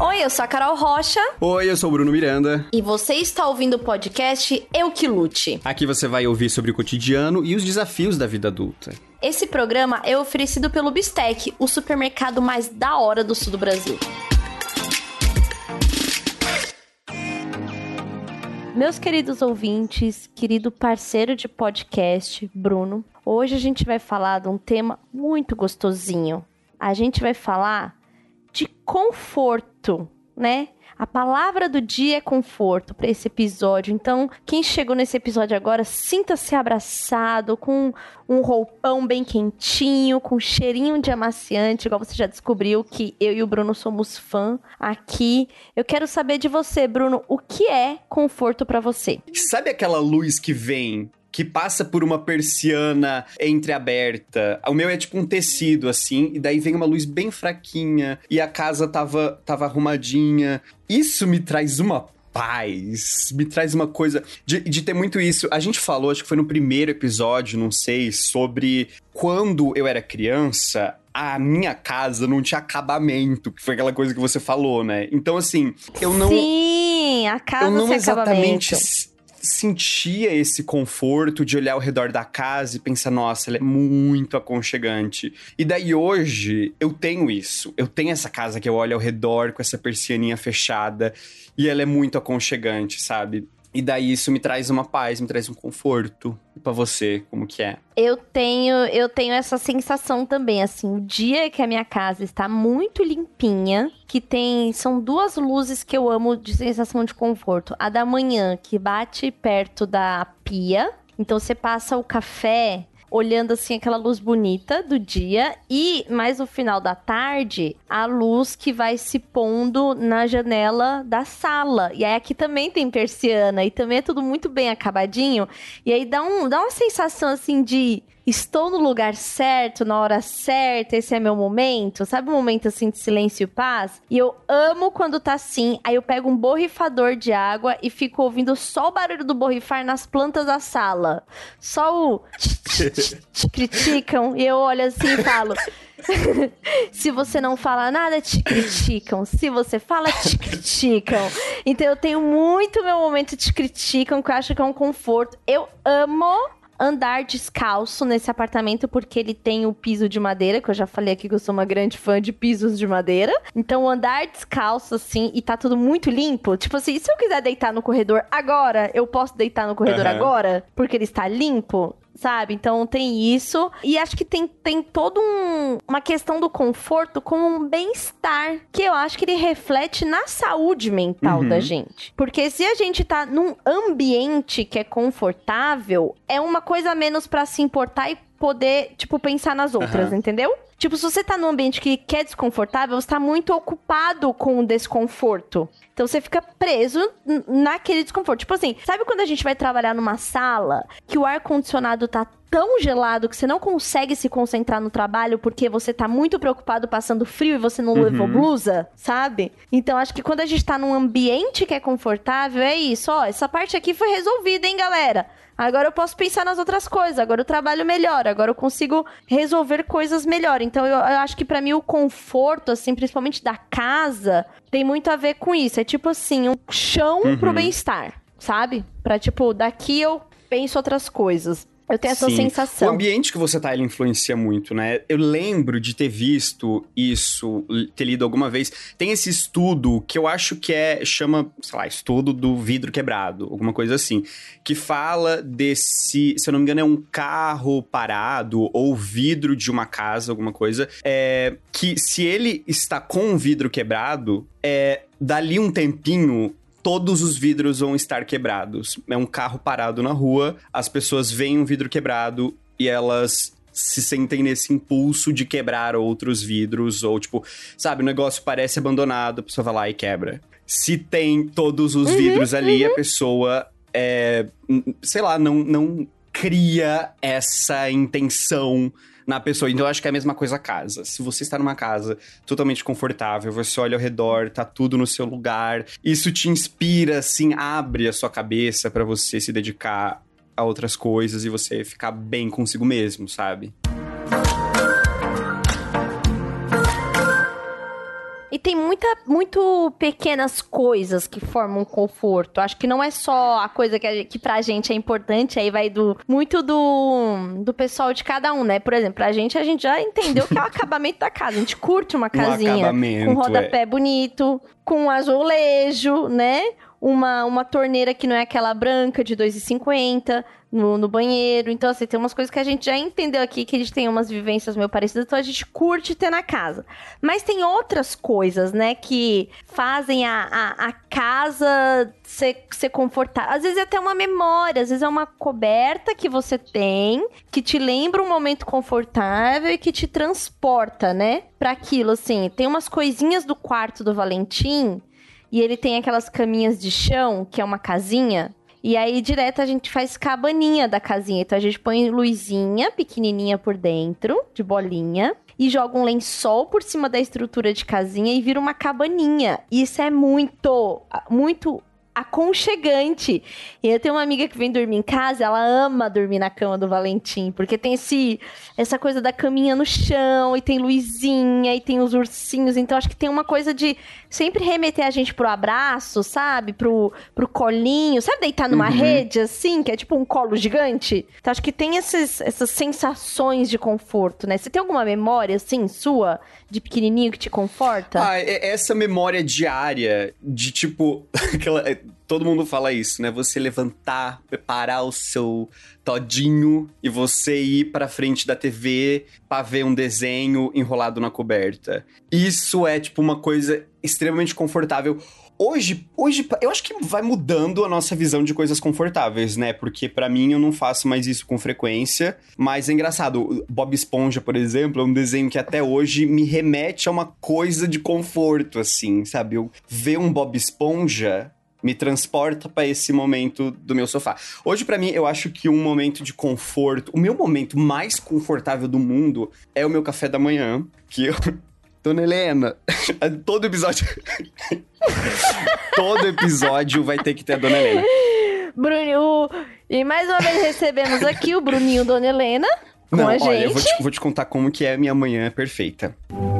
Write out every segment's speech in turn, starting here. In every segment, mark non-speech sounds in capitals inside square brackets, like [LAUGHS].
Oi, eu sou a Carol Rocha. Oi, eu sou o Bruno Miranda. E você está ouvindo o podcast Eu Que Lute. Aqui você vai ouvir sobre o cotidiano e os desafios da vida adulta. Esse programa é oferecido pelo Bistec, o supermercado mais da hora do sul do Brasil. Meus queridos ouvintes, querido parceiro de podcast, Bruno, hoje a gente vai falar de um tema muito gostosinho. A gente vai falar de conforto, né? A palavra do dia é conforto para esse episódio. Então, quem chegou nesse episódio agora, sinta-se abraçado com um roupão bem quentinho, com um cheirinho de amaciante, igual você já descobriu que eu e o Bruno somos fã aqui. Eu quero saber de você, Bruno, o que é conforto para você? Sabe aquela luz que vem que passa por uma persiana entreaberta. O meu é tipo um tecido, assim, e daí vem uma luz bem fraquinha, e a casa tava, tava arrumadinha. Isso me traz uma paz, me traz uma coisa de, de ter muito isso. A gente falou, acho que foi no primeiro episódio, não sei, sobre quando eu era criança, a minha casa não tinha acabamento, que foi aquela coisa que você falou, né? Então, assim, eu não. Sim, a casa eu não exatamente acabamento sentia esse conforto de olhar ao redor da casa e pensar, nossa, ela é muito aconchegante. E daí hoje eu tenho isso. Eu tenho essa casa que eu olho ao redor com essa persianinha fechada e ela é muito aconchegante, sabe? E daí isso me traz uma paz, me traz um conforto. E pra você, como que é? Eu tenho, eu tenho essa sensação também, assim, o dia que a minha casa está muito limpinha, que tem, são duas luzes que eu amo de sensação de conforto. A da manhã, que bate perto da pia, então você passa o café olhando assim aquela luz bonita do dia e mais no final da tarde a luz que vai se pondo na janela da sala. E aí aqui também tem persiana e também é tudo muito bem acabadinho e aí dá um dá uma sensação assim de estou no lugar certo, na hora certa, esse é meu momento. Sabe um momento assim de silêncio e paz? E eu amo quando tá assim. Aí eu pego um borrifador de água e fico ouvindo só o barulho do borrifar nas plantas da sala. Só o criticam e eu olho assim e falo. [LAUGHS] Se você não fala nada, te criticam. Se você fala, te criticam. Então eu tenho muito meu momento te criticam, que eu acho que é um conforto. Eu amo andar descalço nesse apartamento porque ele tem o piso de madeira, que eu já falei aqui que eu sou uma grande fã de pisos de madeira. Então andar descalço assim e tá tudo muito limpo, tipo assim, se eu quiser deitar no corredor agora, eu posso deitar no corredor uhum. agora porque ele está limpo sabe? Então tem isso. E acho que tem, tem toda um, uma questão do conforto como um bem-estar, que eu acho que ele reflete na saúde mental uhum. da gente. Porque se a gente tá num ambiente que é confortável, é uma coisa menos para se importar e poder, tipo, pensar nas outras, uhum. entendeu? Tipo, se você tá num ambiente que, que é desconfortável, você tá muito ocupado com o desconforto. Então você fica preso naquele desconforto. Tipo assim, sabe quando a gente vai trabalhar numa sala que o ar-condicionado tá tão gelado que você não consegue se concentrar no trabalho porque você tá muito preocupado passando frio e você não uhum. levou blusa, sabe? Então acho que quando a gente tá num ambiente que é confortável, é isso, ó, essa parte aqui foi resolvida, hein, galera? Agora eu posso pensar nas outras coisas, agora eu trabalho melhor, agora eu consigo resolver coisas melhor. Então eu, eu acho que para mim o conforto, assim, principalmente da casa, tem muito a ver com isso. É tipo assim, um chão uhum. pro bem-estar, sabe? Pra tipo, daqui eu penso outras coisas. Eu tenho essa Sim. sensação. O ambiente que você tá, ele influencia muito, né? Eu lembro de ter visto isso, ter lido alguma vez. Tem esse estudo que eu acho que é, chama, sei lá, estudo do vidro quebrado, alguma coisa assim. Que fala desse, se eu não me engano, é um carro parado ou vidro de uma casa, alguma coisa. É, que se ele está com o vidro quebrado, é, dali um tempinho todos os vidros vão estar quebrados. É um carro parado na rua, as pessoas veem um vidro quebrado e elas se sentem nesse impulso de quebrar outros vidros, ou tipo, sabe, o negócio parece abandonado, a pessoa vai lá e quebra. Se tem todos os uhum, vidros ali, uhum. a pessoa é, sei lá, não, não cria essa intenção na pessoa. Então eu acho que é a mesma coisa a casa. Se você está numa casa totalmente confortável, você olha ao redor, tá tudo no seu lugar, isso te inspira, assim, abre a sua cabeça para você se dedicar a outras coisas e você ficar bem consigo mesmo, sabe? E tem muita, muito pequenas coisas que formam conforto. Acho que não é só a coisa que, a, que pra gente é importante, aí vai do muito do, do pessoal de cada um, né? Por exemplo, pra gente, a gente já entendeu que é o [LAUGHS] acabamento da casa. A gente curte uma casinha um com rodapé é. bonito, com um azulejo, né? Uma, uma torneira que não é aquela branca de 2,50 no, no banheiro. Então, assim, tem umas coisas que a gente já entendeu aqui, que gente tem umas vivências meio parecidas, então a gente curte ter na casa. Mas tem outras coisas, né, que fazem a, a, a casa ser, ser confortável. Às vezes é até uma memória, às vezes é uma coberta que você tem, que te lembra um momento confortável e que te transporta, né, para aquilo, assim. Tem umas coisinhas do quarto do Valentim, e ele tem aquelas caminhas de chão, que é uma casinha, e aí, direto, a gente faz cabaninha da casinha. Então, a gente põe luzinha pequenininha por dentro, de bolinha. E joga um lençol por cima da estrutura de casinha e vira uma cabaninha. Isso é muito, muito aconchegante. E eu tenho uma amiga que vem dormir em casa, ela ama dormir na cama do Valentim, porque tem esse essa coisa da caminha no chão, e tem luzinha, e tem os ursinhos, então acho que tem uma coisa de sempre remeter a gente pro abraço, sabe? Pro, pro colinho, sabe deitar numa uhum. rede assim, que é tipo um colo gigante? Então acho que tem esses, essas sensações de conforto, né? Você tem alguma memória assim sua de pequenininho que te conforta? Ah, essa memória diária de tipo [LAUGHS] aquela todo mundo fala isso, né? Você levantar, preparar o seu todinho e você ir para frente da TV para ver um desenho enrolado na coberta. Isso é tipo uma coisa extremamente confortável. Hoje, hoje, eu acho que vai mudando a nossa visão de coisas confortáveis, né? Porque para mim eu não faço mais isso com frequência. Mas é engraçado, Bob Esponja, por exemplo, é um desenho que até hoje me remete a uma coisa de conforto, assim, sabe? Eu ver um Bob Esponja me transporta para esse momento do meu sofá. Hoje, para mim, eu acho que um momento de conforto, o meu momento mais confortável do mundo é o meu café da manhã, que eu. [LAUGHS] Dona Helena, [LAUGHS] todo episódio. [LAUGHS] todo episódio vai ter que ter a Dona Helena. Bruno, e mais uma vez recebemos aqui o Bruninho Dona Helena com Não, a gente. Olha, eu vou te, vou te contar como que é a minha manhã perfeita. Eu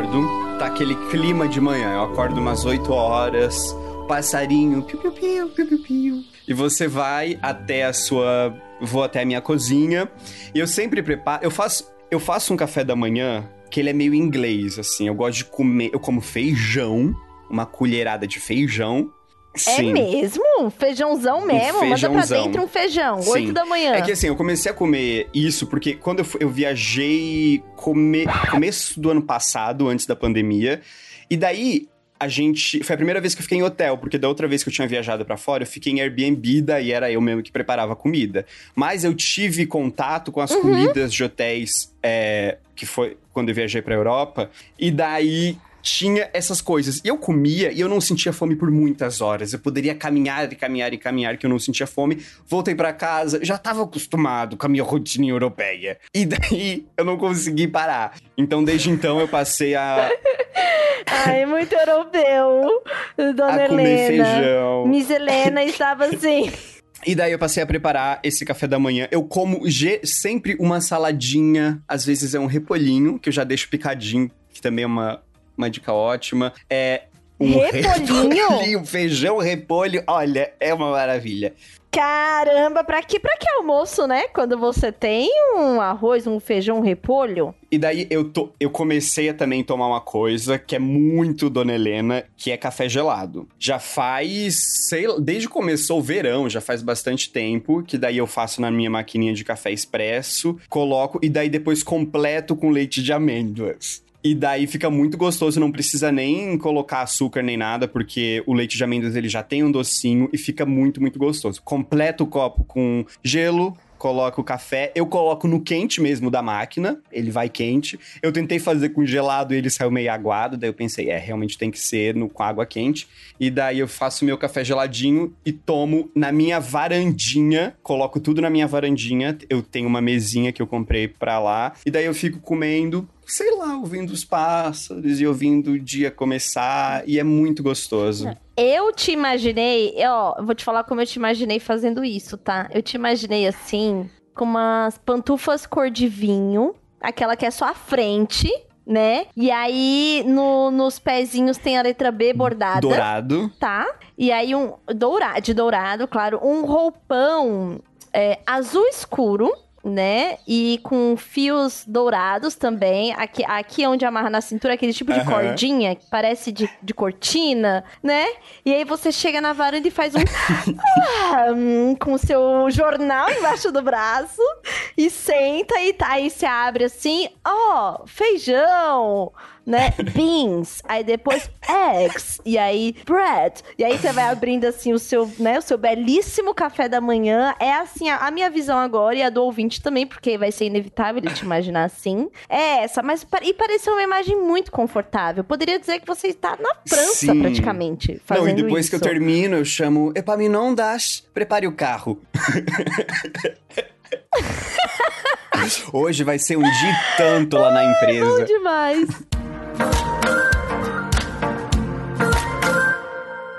acordo, tá aquele clima de manhã. Eu acordo umas 8 horas, passarinho, piu, piu, piu, piu, piu, piu. E você vai até a sua. Vou até a minha cozinha. E eu sempre preparo. Eu faço, eu faço um café da manhã que ele é meio inglês, assim. Eu gosto de comer. Eu como feijão, uma colherada de feijão. É Sim. É mesmo? Feijãozão mesmo? Um feijãozão. Manda pra dentro um feijão, Sim. 8 da manhã. É que assim, eu comecei a comer isso porque quando eu, eu viajei come, começo do ano passado, antes da pandemia, e daí a gente. Foi a primeira vez que eu fiquei em hotel, porque da outra vez que eu tinha viajado para fora, eu fiquei em Airbnb, daí era eu mesmo que preparava comida. Mas eu tive contato com as uhum. comidas de hotéis, é, que foi quando eu viajei pra Europa, e daí tinha essas coisas. E eu comia e eu não sentia fome por muitas horas. Eu poderia caminhar e caminhar e caminhar que eu não sentia fome. Voltei para casa, já tava acostumado com a minha rotina europeia. E daí [LAUGHS] eu não consegui parar. Então desde então eu passei a [LAUGHS] Ai, muito europeu, dona a comer feijão. Miss Helena estava assim. [LAUGHS] E daí eu passei a preparar esse café da manhã. Eu como sempre uma saladinha, às vezes é um repolhinho, que eu já deixo picadinho, que também é uma uma dica ótima. É um repolhinho? repolhinho, feijão, repolho, olha, é uma maravilha. Caramba, pra que, pra que almoço, né? Quando você tem um arroz, um feijão, um repolho. E daí eu, to, eu comecei a também tomar uma coisa que é muito Dona Helena, que é café gelado. Já faz, sei lá, desde que começou o verão, já faz bastante tempo, que daí eu faço na minha maquininha de café expresso, coloco e daí depois completo com leite de amêndoas. E daí fica muito gostoso, não precisa nem colocar açúcar nem nada, porque o leite de amêndoas ele já tem um docinho e fica muito, muito gostoso. Completa o copo com gelo, coloca o café, eu coloco no quente mesmo da máquina, ele vai quente. Eu tentei fazer com gelado e ele saiu meio aguado, daí eu pensei, é, realmente tem que ser no, com água quente. E daí eu faço meu café geladinho e tomo na minha varandinha, coloco tudo na minha varandinha. Eu tenho uma mesinha que eu comprei pra lá, e daí eu fico comendo sei lá, ouvindo os pássaros e ouvindo o dia começar, e é muito gostoso. Eu te imaginei, ó, vou te falar como eu te imaginei fazendo isso, tá? Eu te imaginei assim, com umas pantufas cor de vinho, aquela que é só a frente, né? E aí no, nos pezinhos tem a letra B bordada. Dourado. Tá? E aí um dourado, de dourado, claro, um roupão é, azul escuro né? E com fios dourados também. Aqui, aqui onde amarra na cintura, aquele tipo de uhum. cordinha que parece de, de cortina, né? E aí você chega na varanda e faz um. [LAUGHS] ah, hum, com o seu jornal embaixo do braço e senta e tá, aí você abre assim, ó, oh, feijão né? [LAUGHS] Beans, aí depois eggs, e aí bread. E aí você vai abrindo assim o seu, né, o seu belíssimo café da manhã. É assim a, a minha visão agora e a do ouvinte também, porque vai ser inevitável ele te imaginar assim. É essa, mas e pareceu uma imagem muito confortável. Poderia dizer que você está na França Sim. praticamente, fazendo Não, e depois isso. que eu termino, eu chamo Epaminondas, prepare o carro. [LAUGHS] [LAUGHS] Hoje vai ser um dia tanto lá na empresa. Bom demais.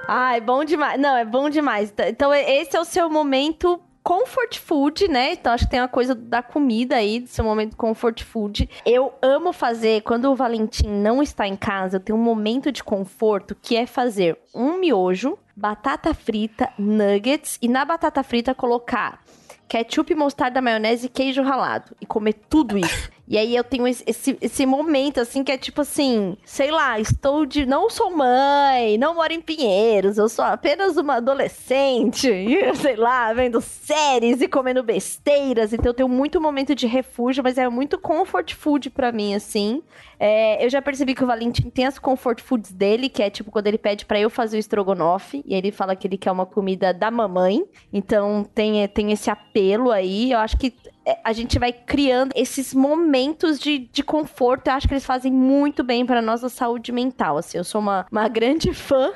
Ai, bom demais. Não, é bom demais. Então, esse é o seu momento comfort food, né? Então acho que tem uma coisa da comida aí, do seu momento comfort food. Eu amo fazer, quando o Valentim não está em casa, eu tenho um momento de conforto que é fazer um miojo, batata frita, nuggets e na batata frita colocar ketchup, mostarda, maionese e queijo ralado. E comer tudo isso. E aí eu tenho esse, esse momento, assim, que é tipo assim, sei lá, estou de. Não sou mãe, não moro em Pinheiros, eu sou apenas uma adolescente, [LAUGHS] sei lá, vendo séries e comendo besteiras. Então eu tenho muito momento de refúgio, mas é muito comfort food para mim, assim. É, eu já percebi que o Valentim tem as comfort foods dele, que é tipo quando ele pede para eu fazer o estrogonofe, e ele fala que ele quer uma comida da mamãe. Então tem, tem esse apelo aí. Eu acho que a gente vai criando esses momentos de, de conforto. Eu acho que eles fazem muito bem para nossa saúde mental. Assim, eu sou uma, uma grande fã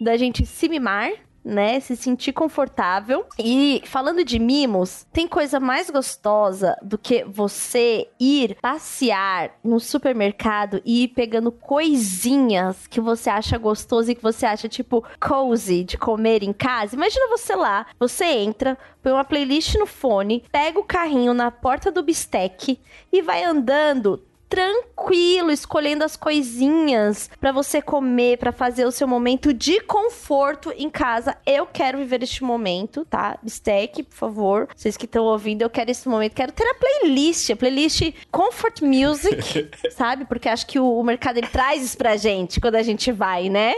da gente se mimar, né? Se sentir confortável. E falando de mimos, tem coisa mais gostosa do que você ir passear no supermercado e ir pegando coisinhas que você acha gostoso e que você acha, tipo, cozy de comer em casa. Imagina você lá, você entra, põe uma playlist no fone, pega o carrinho na porta do bistec e vai andando tranquilo, escolhendo as coisinhas para você comer, para fazer o seu momento de conforto em casa. Eu quero viver este momento, tá? Bistec, por favor. Vocês que estão ouvindo, eu quero esse momento. Quero ter a playlist, a playlist Comfort Music, [LAUGHS] sabe? Porque acho que o, o mercado ele traz isso pra gente quando a gente vai, né?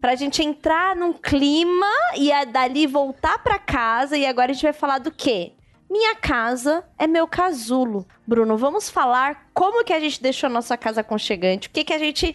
pra gente entrar num clima e dali voltar para casa. E agora a gente vai falar do quê? Minha casa é meu casulo. Bruno, vamos falar como que a gente deixou a nossa casa aconchegante, o que que a gente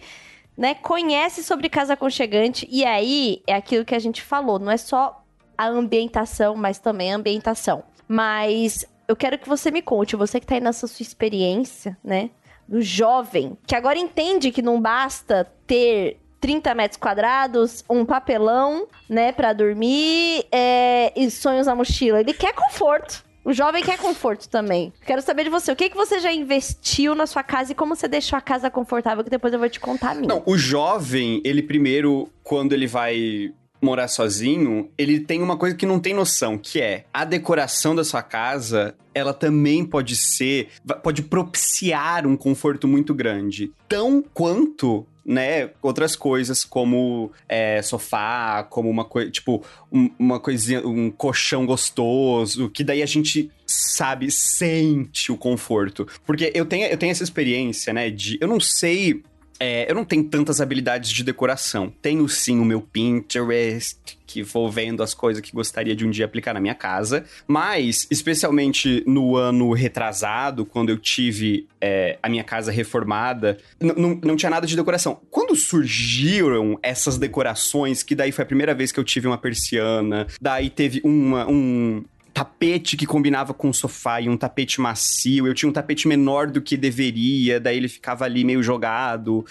né, conhece sobre casa aconchegante. E aí é aquilo que a gente falou, não é só a ambientação, mas também a ambientação. Mas eu quero que você me conte, você que tá aí nessa sua experiência, né, do jovem, que agora entende que não basta ter 30 metros quadrados, um papelão, né, para dormir é, e sonhos na mochila. Ele quer conforto. O jovem quer conforto também. Quero saber de você. O que, que você já investiu na sua casa e como você deixou a casa confortável, que depois eu vou te contar a minha. Não, o jovem, ele primeiro, quando ele vai morar sozinho, ele tem uma coisa que não tem noção, que é a decoração da sua casa, ela também pode ser, pode propiciar um conforto muito grande. Tão quanto né, outras coisas como é, sofá, como uma coisa, tipo, um, uma coisinha, um colchão gostoso, que daí a gente sabe, sente o conforto. Porque eu tenho, eu tenho essa experiência, né, de, eu não sei é, eu não tenho tantas habilidades de decoração. Tenho sim o meu Pinterest, que vou vendo as coisas que gostaria de um dia aplicar na minha casa. Mas, especialmente no ano retrasado, quando eu tive é, a minha casa reformada, não tinha nada de decoração. Quando surgiram essas decorações, que daí foi a primeira vez que eu tive uma persiana, daí teve uma, um, tapete que combinava com o sofá e um tapete macio. Eu tinha um tapete menor do que deveria, daí ele ficava ali meio jogado.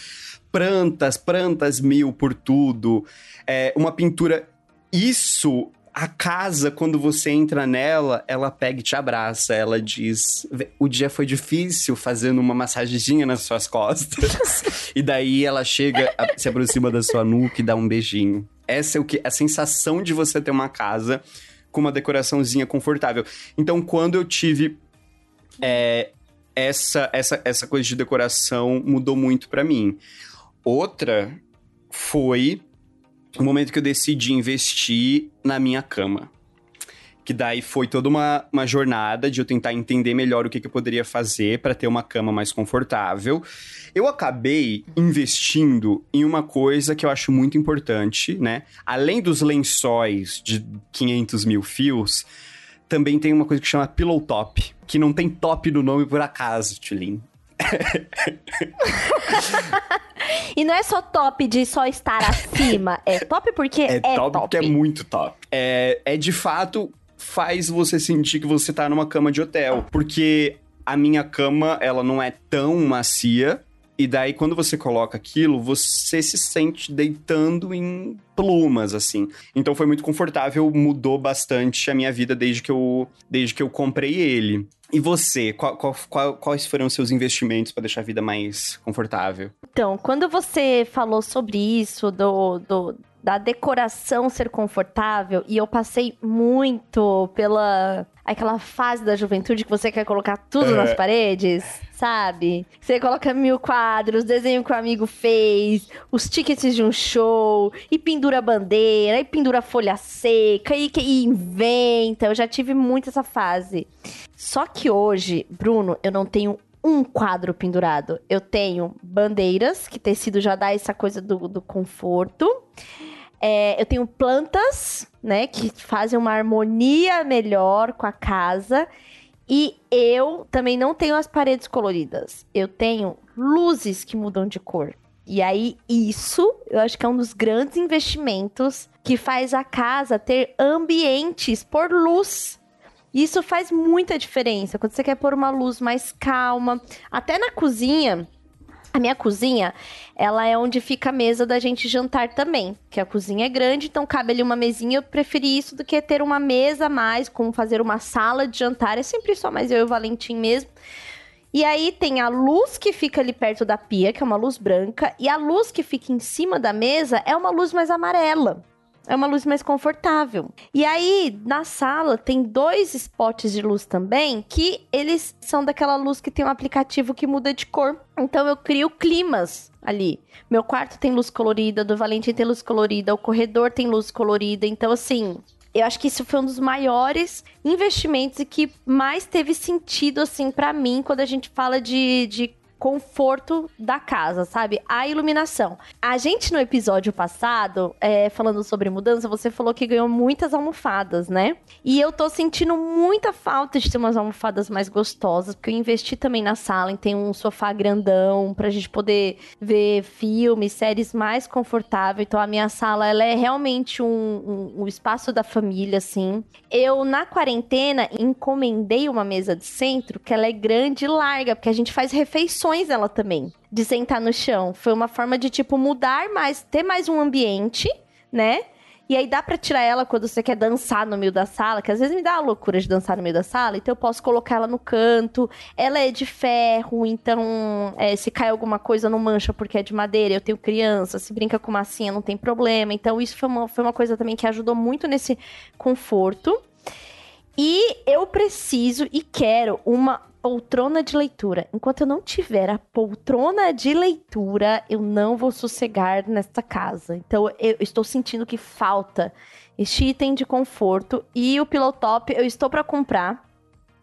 Plantas, plantas mil por tudo. É, uma pintura. Isso a casa, quando você entra nela, ela pega e te abraça. Ela diz: O dia foi difícil fazendo uma massagenzinha nas suas costas. [LAUGHS] e daí ela chega, se aproxima da sua nuca e dá um beijinho. Essa é o que a sensação de você ter uma casa com uma decoraçãozinha confortável. Então, quando eu tive é, essa, essa, essa coisa de decoração, mudou muito para mim. Outra foi o momento que eu decidi investir na minha cama. Que daí foi toda uma, uma jornada de eu tentar entender melhor o que, que eu poderia fazer para ter uma cama mais confortável. Eu acabei investindo em uma coisa que eu acho muito importante, né? Além dos lençóis de 500 mil fios, também tem uma coisa que chama Pillow Top, que não tem top no nome por acaso, Tulin. [LAUGHS] e não é só top de só estar acima, é top porque é, é top. porque é muito top. É, é de fato faz você sentir que você tá numa cama de hotel, porque a minha cama, ela não é tão macia, e daí, quando você coloca aquilo, você se sente deitando em plumas, assim. Então foi muito confortável, mudou bastante a minha vida desde que eu, desde que eu comprei ele. E você, qual, qual, quais foram os seus investimentos para deixar a vida mais confortável? Então, quando você falou sobre isso, do, do, da decoração ser confortável, e eu passei muito pela aquela fase da juventude que você quer colocar tudo é. nas paredes, sabe? Você coloca mil quadros, desenho que o amigo fez, os tickets de um show, e pendura bandeira, e pendura folha seca, e, e inventa. Eu já tive muito essa fase. Só que hoje, Bruno, eu não tenho um quadro pendurado. Eu tenho bandeiras, que tecido já dá essa coisa do, do conforto. É, eu tenho plantas, né, que fazem uma harmonia melhor com a casa. E eu também não tenho as paredes coloridas. Eu tenho luzes que mudam de cor. E aí, isso eu acho que é um dos grandes investimentos que faz a casa ter ambientes por luz. Isso faz muita diferença. Quando você quer pôr uma luz mais calma, até na cozinha, a minha cozinha, ela é onde fica a mesa da gente jantar também. Que a cozinha é grande, então cabe ali uma mesinha. Eu preferi isso do que ter uma mesa a mais, como fazer uma sala de jantar. É sempre só mais eu e o Valentim mesmo. E aí tem a luz que fica ali perto da pia, que é uma luz branca, e a luz que fica em cima da mesa é uma luz mais amarela. É uma luz mais confortável. E aí, na sala, tem dois spots de luz também, que eles são daquela luz que tem um aplicativo que muda de cor. Então eu crio climas ali. Meu quarto tem luz colorida, do Valentim tem luz colorida, o corredor tem luz colorida. Então, assim, eu acho que isso foi um dos maiores investimentos e que mais teve sentido, assim, para mim, quando a gente fala de, de conforto da casa, sabe? A iluminação. A gente no episódio passado, é, falando sobre mudança, você falou que ganhou muitas almofadas, né? E eu tô sentindo muita falta de ter umas almofadas mais gostosas, porque eu investi também na sala em ter um sofá grandão pra gente poder ver filmes, séries mais confortável. Então a minha sala, ela é realmente um, um, um espaço da família, assim. Eu, na quarentena, encomendei uma mesa de centro que ela é grande e larga, porque a gente faz refeições ela também, de sentar no chão. Foi uma forma de, tipo, mudar mais, ter mais um ambiente, né? E aí dá para tirar ela quando você quer dançar no meio da sala, que às vezes me dá a loucura de dançar no meio da sala, então eu posso colocar ela no canto. Ela é de ferro, então é, se cai alguma coisa não mancha porque é de madeira. Eu tenho criança, se brinca com massinha não tem problema. Então isso foi uma, foi uma coisa também que ajudou muito nesse conforto. E eu preciso e quero uma poltrona de leitura. Enquanto eu não tiver a poltrona de leitura, eu não vou sossegar nesta casa. Então eu estou sentindo que falta este item de conforto e o pillow top eu estou para comprar.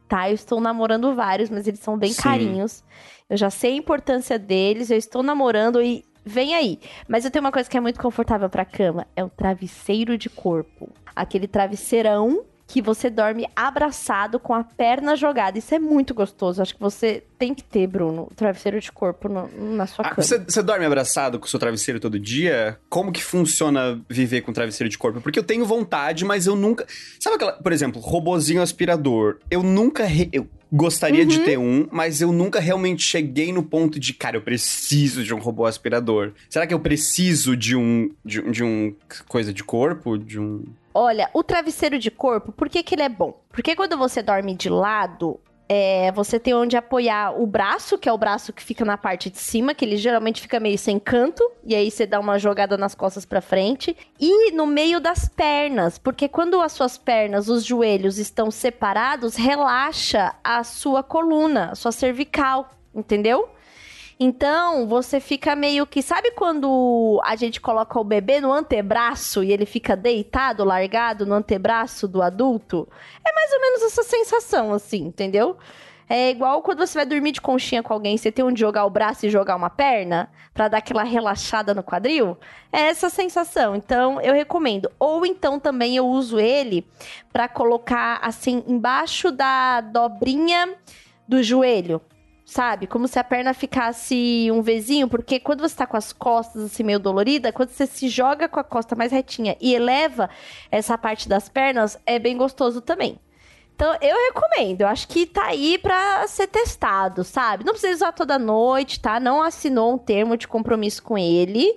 Tá, eu estou namorando vários, mas eles são bem Sim. carinhos. Eu já sei a importância deles, eu estou namorando e vem aí. Mas eu tenho uma coisa que é muito confortável para cama, é o travesseiro de corpo. Aquele travesseirão que você dorme abraçado com a perna jogada. Isso é muito gostoso. Acho que você tem que ter, Bruno, travesseiro de corpo no, na sua ah, cama. Você, dorme abraçado com o seu travesseiro todo dia? Como que funciona viver com travesseiro de corpo? Porque eu tenho vontade, mas eu nunca. Sabe aquela, por exemplo, robozinho aspirador? Eu nunca. Re... Eu gostaria uhum. de ter um, mas eu nunca realmente cheguei no ponto de, cara, eu preciso de um robô aspirador. Será que eu preciso de um. de, de um coisa de corpo? De um. Olha, o travesseiro de corpo, por que, que ele é bom? Porque quando você dorme de lado, É, você tem onde apoiar o braço, que é o braço que fica na parte de cima, que ele geralmente fica meio sem canto, e aí você dá uma jogada nas costas para frente. E no meio das pernas, porque quando as suas pernas, os joelhos estão separados, relaxa a sua coluna, a sua cervical, entendeu? Então, você fica meio que. Sabe quando a gente coloca o bebê no antebraço e ele fica deitado, largado no antebraço do adulto? É mais ou menos essa sensação, assim, entendeu? É igual quando você vai dormir de conchinha com alguém, você tem onde jogar o braço e jogar uma perna para dar aquela relaxada no quadril. É essa sensação. Então, eu recomendo. Ou então também eu uso ele para colocar assim embaixo da dobrinha do joelho sabe? Como se a perna ficasse um Vzinho, porque quando você tá com as costas assim meio dolorida, quando você se joga com a costa mais retinha e eleva essa parte das pernas, é bem gostoso também. Então, eu recomendo. Eu acho que tá aí pra ser testado, sabe? Não precisa usar toda noite, tá? Não assinou um termo de compromisso com ele.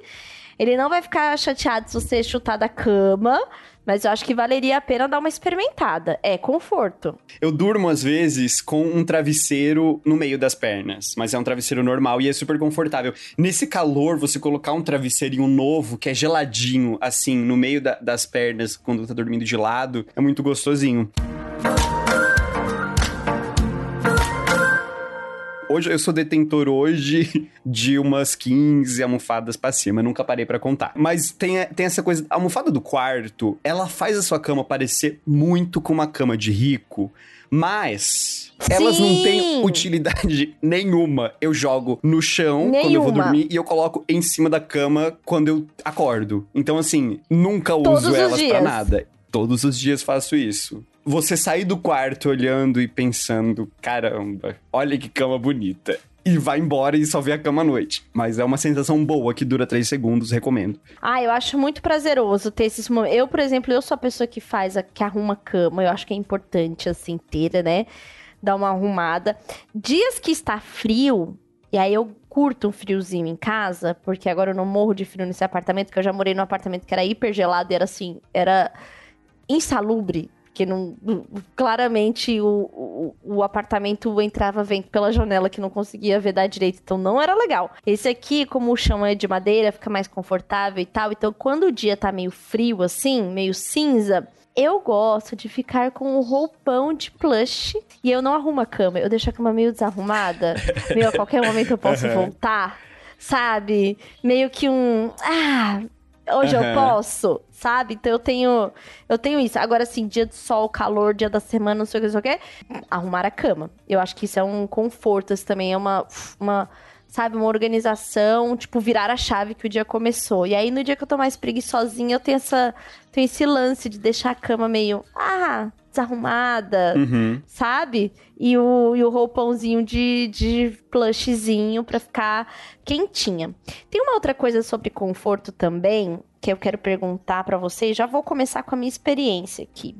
Ele não vai ficar chateado se você chutar da cama. Mas eu acho que valeria a pena dar uma experimentada. É conforto. Eu durmo, às vezes, com um travesseiro no meio das pernas. Mas é um travesseiro normal e é super confortável. Nesse calor, você colocar um travesseirinho novo, que é geladinho, assim, no meio da, das pernas, quando tá dormindo de lado, é muito gostosinho. Hoje eu sou detentor hoje [LAUGHS] de umas 15 almofadas pra cima, nunca parei para contar. Mas tem, tem essa coisa, a almofada do quarto, ela faz a sua cama parecer muito com uma cama de rico, mas elas Sim. não têm utilidade [LAUGHS] nenhuma. Eu jogo no chão nenhuma. quando eu vou dormir e eu coloco em cima da cama quando eu acordo. Então, assim, nunca Todos uso elas para nada. Todos os dias faço isso você sair do quarto olhando e pensando, caramba, olha que cama bonita. E vai embora e só vê a cama à noite. Mas é uma sensação boa que dura três segundos, recomendo. Ah, eu acho muito prazeroso ter esses momentos. Eu, por exemplo, eu sou a pessoa que faz, a, que arruma a cama. Eu acho que é importante, assim, inteira, né? Dar uma arrumada. Dias que está frio, e aí eu curto um friozinho em casa, porque agora eu não morro de frio nesse apartamento, que eu já morei num apartamento que era hiper gelado e era assim, era insalubre porque não, claramente o, o, o, apartamento entrava vento pela janela que não conseguia vedar direito, então não era legal. Esse aqui, como o chão é de madeira, fica mais confortável e tal. Então, quando o dia tá meio frio assim, meio cinza, eu gosto de ficar com um roupão de plush e eu não arrumo a cama. Eu deixo a cama meio desarrumada. [LAUGHS] meio a qualquer momento eu posso voltar. Sabe? Meio que um. Ah, hoje uhum. eu posso, sabe? Então eu tenho, eu tenho isso. Agora, assim, dia de sol, calor, dia da semana, não sei o que, não sei o que, arrumar a cama. Eu acho que isso é um conforto, isso também é uma, uma, sabe, uma organização, tipo, virar a chave que o dia começou. E aí, no dia que eu tô mais preguiçosinha, eu tenho essa, tenho esse lance de deixar a cama meio, ah, desarrumada, uhum. sabe? E o, e o roupãozinho de, de plushzinho pra ficar quentinha. Tem uma outra coisa sobre conforto também que eu quero perguntar para vocês. Já vou começar com a minha experiência aqui.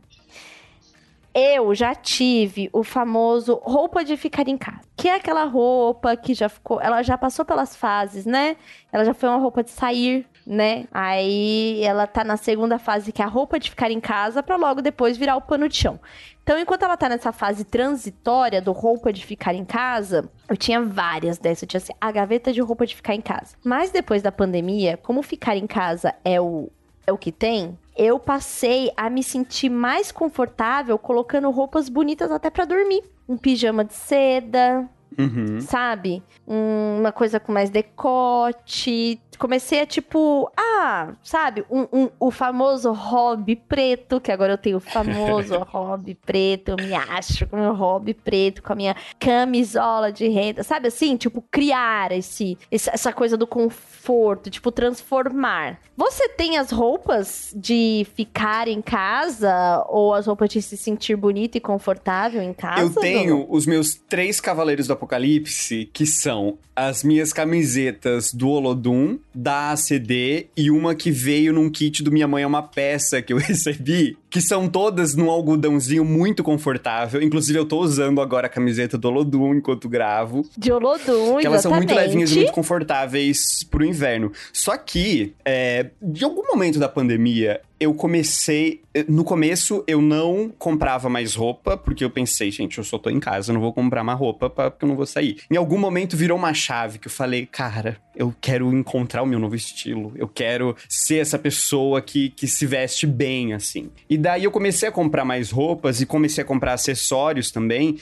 Eu já tive o famoso roupa de ficar em casa. Que é aquela roupa que já ficou. Ela já passou pelas fases, né? Ela já foi uma roupa de sair né? Aí ela tá na segunda fase, que é a roupa de ficar em casa, para logo depois virar o pano de chão. Então, enquanto ela tá nessa fase transitória do roupa de ficar em casa, eu tinha várias dessas. Eu tinha assim, a gaveta de roupa de ficar em casa. Mas depois da pandemia, como ficar em casa é o, é o que tem, eu passei a me sentir mais confortável colocando roupas bonitas até para dormir. Um pijama de seda, Uhum. Sabe? Um, uma coisa com mais decote. Comecei a tipo, ah, sabe? Um, um, o famoso hobby preto, que agora eu tenho o famoso [LAUGHS] hobby preto. Eu me acho com o meu hobby preto, com a minha camisola de renda. Sabe assim? Tipo, criar esse, essa coisa do conforto, tipo, transformar. Você tem as roupas de ficar em casa ou as roupas de se sentir bonito e confortável em casa? Eu tenho os meus três cavaleiros do Apocalipse, que são as minhas camisetas do Olodum, da ACD e uma que veio num kit do Minha Mãe é uma peça que eu [LAUGHS] recebi, que são todas num algodãozinho muito confortável. Inclusive, eu tô usando agora a camiseta do Olodum enquanto gravo. De Olodum, Que elas são muito levinhas e muito confortáveis pro inverno. Só que, é, de algum momento da pandemia, eu comecei. No começo, eu não comprava mais roupa, porque eu pensei, gente, eu só tô em casa, não vou comprar mais roupa pra, porque eu não vou sair. Em algum momento virou uma chave que eu falei, cara, eu quero encontrar o meu novo estilo. Eu quero ser essa pessoa que, que se veste bem, assim. E daí eu comecei a comprar mais roupas e comecei a comprar acessórios também.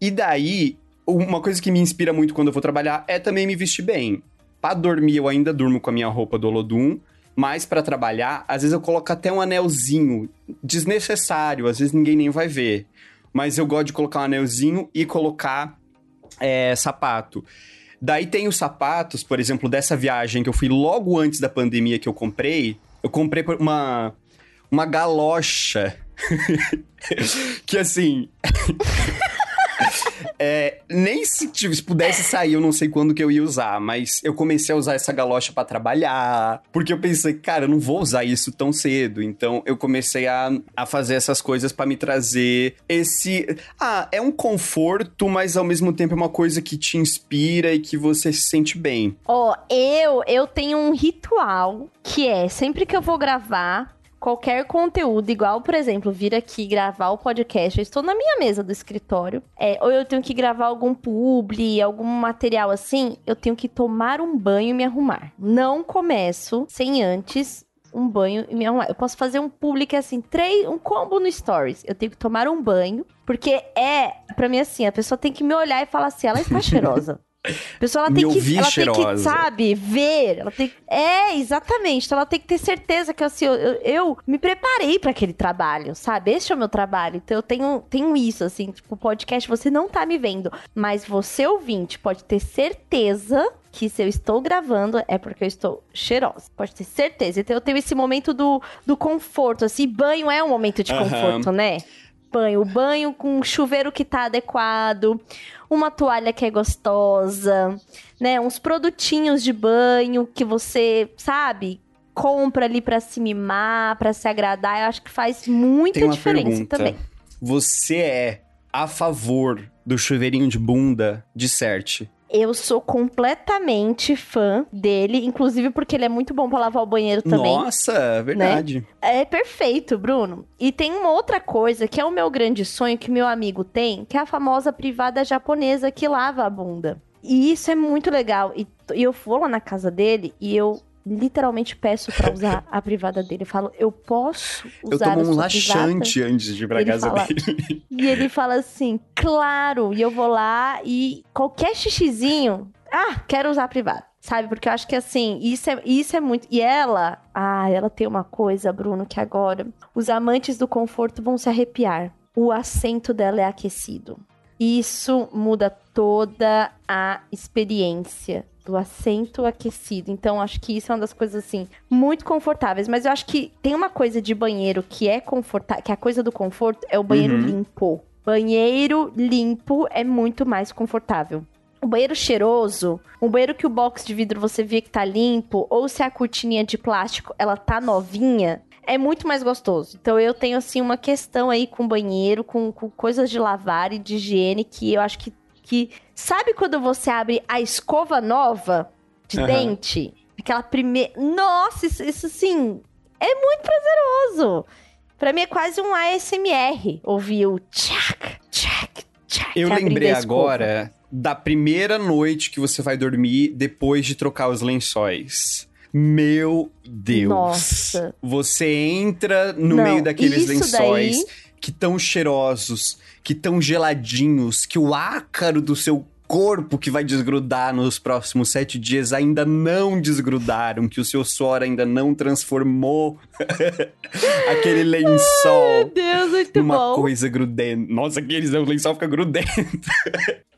E daí, uma coisa que me inspira muito quando eu vou trabalhar é também me vestir bem. Pra dormir, eu ainda durmo com a minha roupa do Olodum mas para trabalhar, às vezes eu coloco até um anelzinho desnecessário, às vezes ninguém nem vai ver. Mas eu gosto de colocar um anelzinho e colocar é, sapato. Daí tem os sapatos, por exemplo, dessa viagem que eu fui logo antes da pandemia que eu comprei. Eu comprei uma, uma galocha. [LAUGHS] que assim. [LAUGHS] É, nem se, tipo, se pudesse sair, eu não sei quando que eu ia usar, mas eu comecei a usar essa galocha para trabalhar, porque eu pensei, cara, eu não vou usar isso tão cedo. Então eu comecei a, a fazer essas coisas para me trazer esse. Ah, é um conforto, mas ao mesmo tempo é uma coisa que te inspira e que você se sente bem. Ó, oh, eu, eu tenho um ritual que é sempre que eu vou gravar, qualquer conteúdo, igual, por exemplo, vir aqui gravar o podcast, eu estou na minha mesa do escritório, é, ou eu tenho que gravar algum publi, algum material assim, eu tenho que tomar um banho e me arrumar. Não começo sem antes um banho e me arrumar. Eu posso fazer um public assim, três, um combo no stories. Eu tenho que tomar um banho, porque é, para mim assim, a pessoa tem que me olhar e falar assim, ela está [LAUGHS] cheirosa. A pessoa ela tem, que, ela cheirosa. tem que, sabe, ver. Ela tem, é, exatamente. Então ela tem que ter certeza que assim, eu, eu me preparei para aquele trabalho, sabe? Este é o meu trabalho. Então eu tenho, tenho isso, assim, tipo, podcast, você não tá me vendo, mas você ouvinte pode ter certeza que se eu estou gravando é porque eu estou cheirosa. Pode ter certeza. Então eu tenho esse momento do, do conforto, assim, banho é um momento de conforto, né? Banho, o banho com um chuveiro que tá adequado, uma toalha que é gostosa, né? Uns produtinhos de banho que você, sabe, compra ali para se mimar, para se agradar. Eu acho que faz muita diferença pergunta. também. Você é a favor do chuveirinho de bunda de Cert? Eu sou completamente fã dele, inclusive porque ele é muito bom para lavar o banheiro também. Nossa, verdade. Né? É perfeito, Bruno. E tem uma outra coisa que é o meu grande sonho que meu amigo tem, que é a famosa privada japonesa que lava a bunda. E isso é muito legal. E eu vou lá na casa dele e eu literalmente peço para usar [LAUGHS] a privada dele. Eu falo, eu posso usar Eu tomo um laxante privada? antes de ir pra ele casa fala, dele. E ele fala assim, claro. E eu vou lá e qualquer xixizinho, ah, quero usar a privada. Sabe? Porque eu acho que assim, isso é, isso é muito. E ela, ah, ela tem uma coisa, Bruno, que agora os amantes do conforto vão se arrepiar. O assento dela é aquecido. Isso muda toda a experiência do assento aquecido. Então, acho que isso é uma das coisas, assim, muito confortáveis. Mas eu acho que tem uma coisa de banheiro que é confortável, que a coisa do conforto é o banheiro uhum. limpo. Banheiro limpo é muito mais confortável. O banheiro cheiroso, um banheiro que o box de vidro você vê que tá limpo, ou se a cortininha de plástico ela tá novinha, é muito mais gostoso. Então eu tenho assim uma questão aí com banheiro, com, com coisas de lavar e de higiene que eu acho que que sabe quando você abre a escova nova de uhum. dente? Aquela primeira. Nossa, isso, isso sim é muito prazeroso. Pra mim é quase um ASMR ouvir o tchac, tchac, tchac. Eu lembrei agora da primeira noite que você vai dormir depois de trocar os lençóis. Meu Deus. Nossa. Você entra no Não, meio daqueles lençóis daí... que tão cheirosos que tão geladinhos, que o ácaro do seu corpo que vai desgrudar nos próximos sete dias ainda não desgrudaram, que o seu suor ainda não transformou [LAUGHS] aquele lençol Ai, Deus, muito numa bom. coisa grudenta. Nossa, aqueles, o lençol fica grudento. [LAUGHS]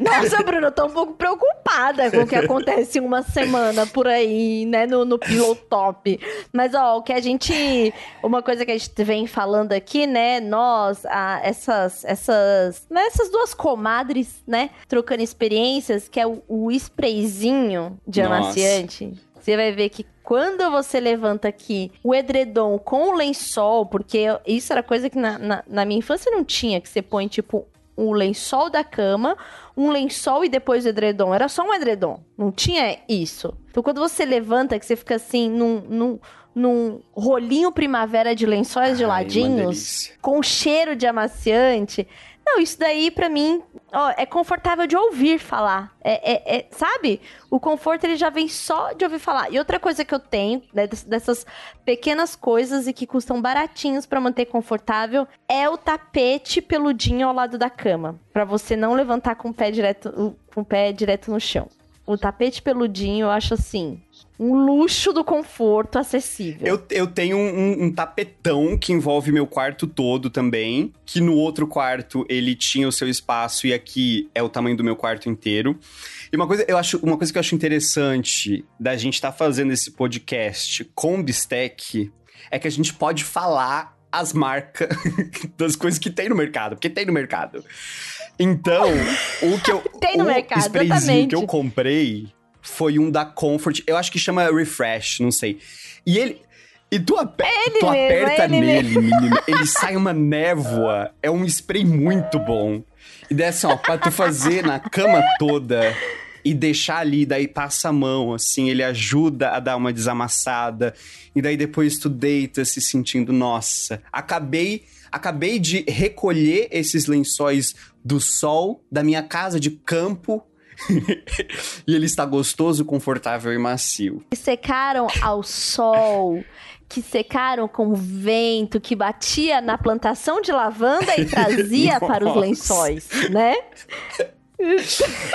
Nossa, Bruno, eu tô um pouco preocupada com o que acontece uma semana por aí, né, no, no Pilotop. Mas, ó, o que a gente... Uma coisa que a gente vem falando aqui, né, nós, a, essas, essas, né, essas duas comadres, né, trocando experiências, que é o, o sprayzinho de amaciante. Você vai ver que quando você levanta aqui o edredom com o lençol, porque isso era coisa que na, na, na minha infância não tinha, que você põe, tipo, o lençol da cama, um lençol e depois o edredom. Era só um edredom. Não tinha isso. Então, quando você levanta, que você fica assim, num, num, num rolinho primavera de lençóis Ai, geladinhos, com cheiro de amaciante. Não, isso daí para mim ó, é confortável de ouvir falar. É, é, é, sabe? O conforto ele já vem só de ouvir falar. E outra coisa que eu tenho, né, dessas pequenas coisas e que custam baratinhos para manter confortável, é o tapete peludinho ao lado da cama, para você não levantar com o pé direto, com o pé direto no chão. O tapete peludinho, eu acho assim, um luxo do conforto acessível. Eu, eu tenho um, um, tapetão que envolve meu quarto todo também, que no outro quarto ele tinha o seu espaço e aqui é o tamanho do meu quarto inteiro. E uma coisa, eu acho, uma coisa que eu acho interessante da gente estar tá fazendo esse podcast com Bistec é que a gente pode falar as marcas [LAUGHS] das coisas que tem no mercado, porque tem no mercado. Então, o que eu. [LAUGHS] Tem no o mercado, exatamente. que eu comprei foi um da Comfort. Eu acho que chama Refresh, não sei. E ele. E tu, aper é ele tu mesmo, aperta é nele, menino. Ele sai uma névoa. É um spray muito bom. E daí assim, ó, pra tu fazer na cama toda e deixar ali, daí passa a mão, assim, ele ajuda a dar uma desamassada. E daí depois tu deita se sentindo, nossa, acabei, acabei de recolher esses lençóis do sol da minha casa de campo [LAUGHS] e ele está gostoso, confortável e macio. Que secaram ao sol, que secaram com o vento, que batia na plantação de lavanda e trazia [LAUGHS] para os lençóis, né?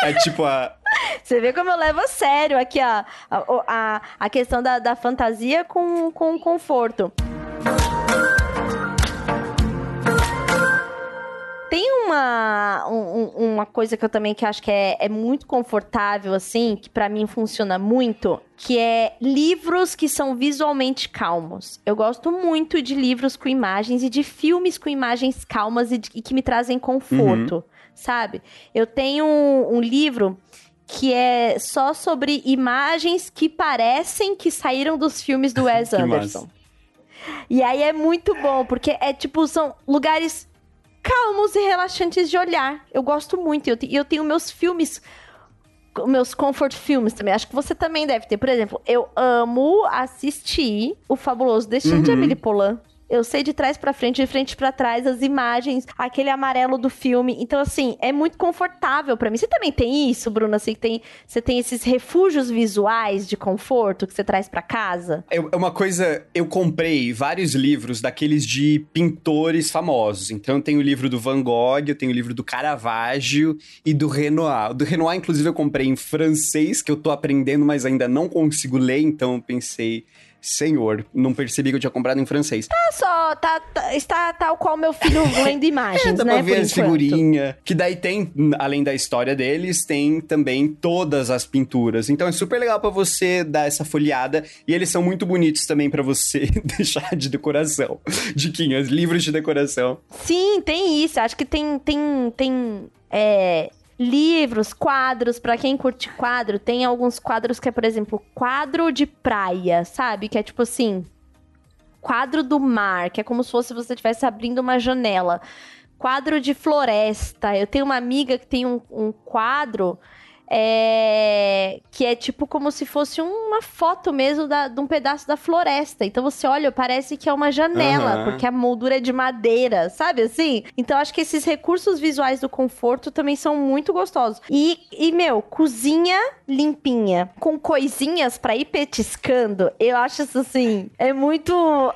É tipo a. Você vê como eu levo a sério aqui a, a, a, a questão da, da fantasia com, com conforto. Uma, um, uma coisa que eu também que acho que é, é muito confortável, assim, que para mim funciona muito, que é livros que são visualmente calmos. Eu gosto muito de livros com imagens e de filmes com imagens calmas e, de, e que me trazem conforto, uhum. sabe? Eu tenho um, um livro que é só sobre imagens que parecem que saíram dos filmes do [LAUGHS] Wes Anderson. E aí é muito bom, porque é tipo, são lugares calmos e relaxantes de olhar. Eu gosto muito. E eu, eu tenho meus filmes meus comfort filmes também. Acho que você também deve ter. Por exemplo, eu amo assistir O Fabuloso Destino uhum. de Emily Polan. Eu sei de trás para frente, de frente para trás, as imagens, aquele amarelo do filme. Então, assim, é muito confortável para mim. Você também tem isso, Bruna? Assim, tem, você tem esses refúgios visuais de conforto que você traz para casa? É, é uma coisa. Eu comprei vários livros daqueles de pintores famosos. Então, eu tenho o livro do Van Gogh, eu tenho o livro do Caravaggio e do Renoir. Do Renoir, inclusive, eu comprei em francês, que eu tô aprendendo, mas ainda não consigo ler. Então, eu pensei Senhor, não percebi que eu tinha comprado em francês. Tá só, tá, tá está tal qual meu filho [LAUGHS] lendo imagens, é, dá né? Pra ver as figurinhas. Que daí tem, além da história deles, tem também todas as pinturas. Então é super legal para você dar essa folheada. E eles são muito bonitos também para você [LAUGHS] deixar de decoração. Diquinhas, livros de decoração. Sim, tem isso. Acho que tem, tem, tem é, livros, quadros, para quem curte quadro, tem alguns quadros que é, por exemplo, quadro de praia, sabe? Que é tipo assim, quadro do mar, que é como se fosse você estivesse abrindo uma janela. Quadro de floresta. Eu tenho uma amiga que tem um, um quadro é, que é tipo como se fosse uma foto mesmo da, de um pedaço da floresta. Então você olha, parece que é uma janela, uhum. porque a moldura é de madeira, sabe assim? Então acho que esses recursos visuais do conforto também são muito gostosos. E, e meu, cozinha limpinha, com coisinhas para ir petiscando, eu acho isso assim, é muito.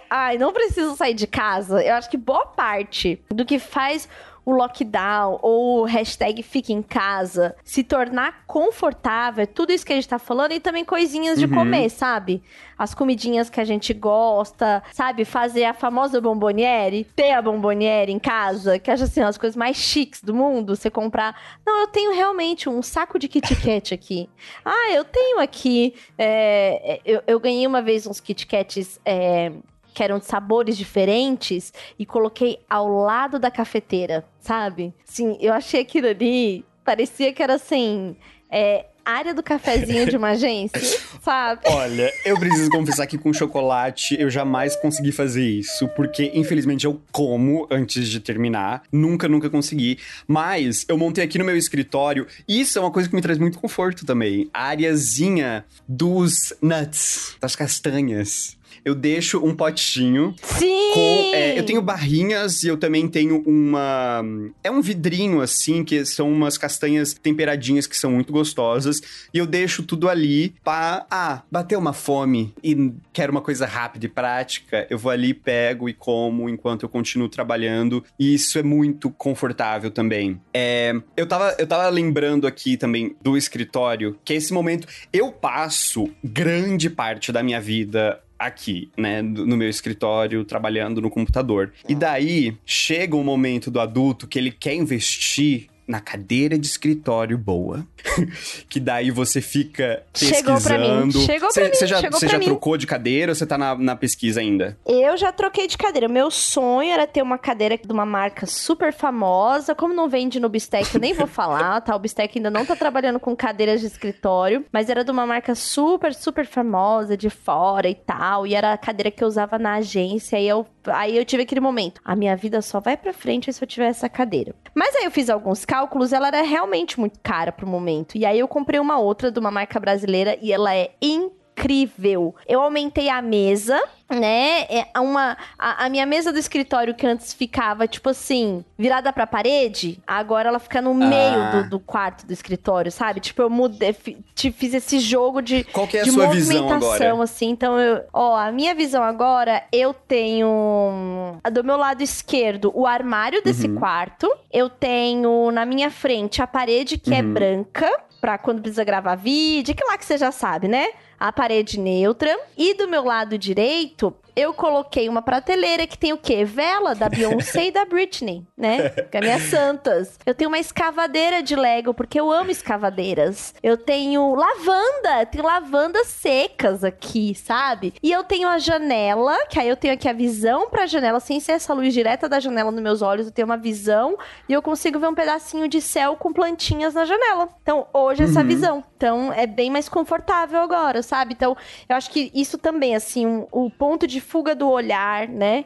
Ai, não preciso sair de casa. Eu acho que boa parte do que faz o lockdown ou o hashtag fica em casa se tornar confortável, é tudo isso que a gente tá falando, e também coisinhas de uhum. comer, sabe? As comidinhas que a gente gosta, sabe? Fazer a famosa bomboniere, ter a bomboniere em casa, que acho assim, as coisas mais chiques do mundo, você comprar. Não, eu tenho realmente um saco de Kit Kat aqui. ah, eu tenho aqui. É, eu, eu, ganhei uma vez uns Kit Kats. É, que eram de sabores diferentes e coloquei ao lado da cafeteira, sabe? Sim, eu achei aquilo ali, parecia que era assim. É, área do cafezinho de uma agência, [LAUGHS] sabe? Olha, eu preciso confessar que com chocolate eu jamais consegui fazer isso, porque infelizmente eu como antes de terminar. Nunca, nunca consegui. Mas eu montei aqui no meu escritório, e isso é uma coisa que me traz muito conforto também. A areazinha dos nuts, das castanhas eu deixo um potinho. Sim! Com, é, eu tenho barrinhas e eu também tenho uma. É um vidrinho, assim, que são umas castanhas temperadinhas que são muito gostosas. E eu deixo tudo ali pra. Ah, bater uma fome e quero uma coisa rápida e prática. Eu vou ali, pego e como enquanto eu continuo trabalhando. E isso é muito confortável também. É, eu, tava, eu tava lembrando aqui também do escritório que esse momento eu passo grande parte da minha vida aqui, né, no meu escritório, trabalhando no computador. E daí chega um momento do adulto que ele quer investir na cadeira de escritório boa, [LAUGHS] que daí você fica pesquisando. Chegou pra mim. Chegou cê, pra cê mim. já, Chegou Você já mim. trocou de cadeira ou você tá na, na pesquisa ainda? Eu já troquei de cadeira. Meu sonho era ter uma cadeira de uma marca super famosa. Como não vende no Bistec, eu nem vou falar, tá? O Bistec ainda não tá trabalhando com cadeiras de escritório, mas era de uma marca super, super famosa de fora e tal. E era a cadeira que eu usava na agência. E eu, aí eu tive aquele momento. A minha vida só vai pra frente se eu tiver essa cadeira. Mas aí eu fiz alguns cálculos, ela era realmente muito cara pro momento. E aí eu comprei uma outra de uma marca brasileira e ela é incrível. Eu aumentei a mesa, né? É uma a, a minha mesa do escritório que antes ficava tipo assim, virada pra parede, agora ela fica no meio do, do quarto do escritório, sabe? Tipo, eu mudei, te- fiz esse jogo de Qual que é a sua visão movimentação, agora? assim. Então, eu, ó, a minha visão agora, eu tenho do meu lado esquerdo o armário desse Uhum. quarto. Eu tenho na minha frente a parede que é Uhum. branca, pra quando precisa gravar vídeo, que lá que você já sabe, né? A parede neutra. E do meu lado direito, eu coloquei uma prateleira que tem o quê? Vela da Beyoncé e da Britney, né? [LAUGHS] Que é minhas santas. Eu tenho uma escavadeira de Lego, porque eu amo escavadeiras. Eu tenho lavanda, tenho lavandas secas aqui, sabe? E eu tenho a janela, que aí eu tenho aqui a visão pra janela, sem ser essa luz direta da janela nos meus olhos, eu tenho uma visão e eu consigo ver um pedacinho de céu com plantinhas na janela. Então, hoje essa Uhum. visão. Então, é bem mais confortável agora, sabe? Então, eu acho que isso também, assim, um- o ponto de fuga do olhar, né?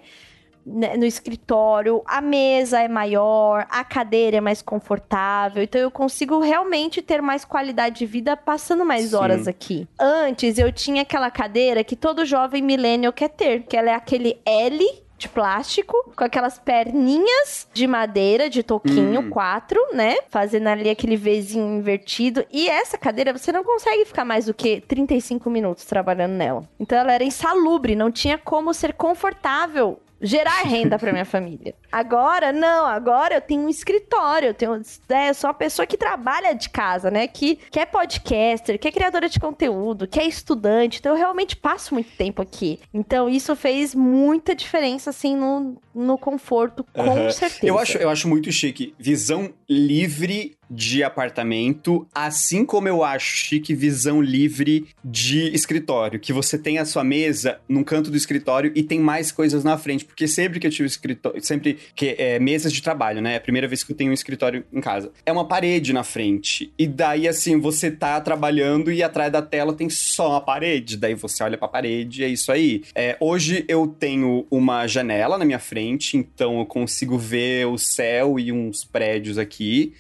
né, No escritório, a mesa é maior, a cadeira é mais confortável, então eu consigo realmente ter mais qualidade de vida passando mais Sim. horas aqui. Antes eu tinha aquela cadeira que todo jovem millennial quer ter, que ela é aquele L de plástico, com aquelas perninhas de madeira, de toquinho, Hum. quatro, né? Fazendo ali aquele Vzinho invertido. E essa cadeira, você não consegue ficar mais do que 35 minutos trabalhando nela. Então ela era insalubre, não tinha como ser confortável gerar renda pra minha família. Agora, não, agora eu tenho um escritório, eu tenho, é, sou uma pessoa que trabalha de casa, né? Que, que é podcaster, que é criadora de conteúdo, que é estudante, então eu realmente passo muito tempo aqui. Então isso fez muita diferença, assim, no, no conforto, com Aham. certeza. Eu acho, eu acho muito chique. Visão livre de apartamento, assim como eu acho chique visão livre de escritório. Que você tem a sua mesa num canto do escritório e tem mais coisas na frente. Porque sempre que eu tive escritório, sempre que é mesas de trabalho, né? É a primeira vez que eu tenho um escritório em casa. É uma parede na frente. E daí, assim, você tá trabalhando e atrás da tela tem só a parede. Daí você olha pra parede e é isso aí. É, hoje eu tenho uma janela na minha frente, então eu consigo ver o céu e uns prédios aqui.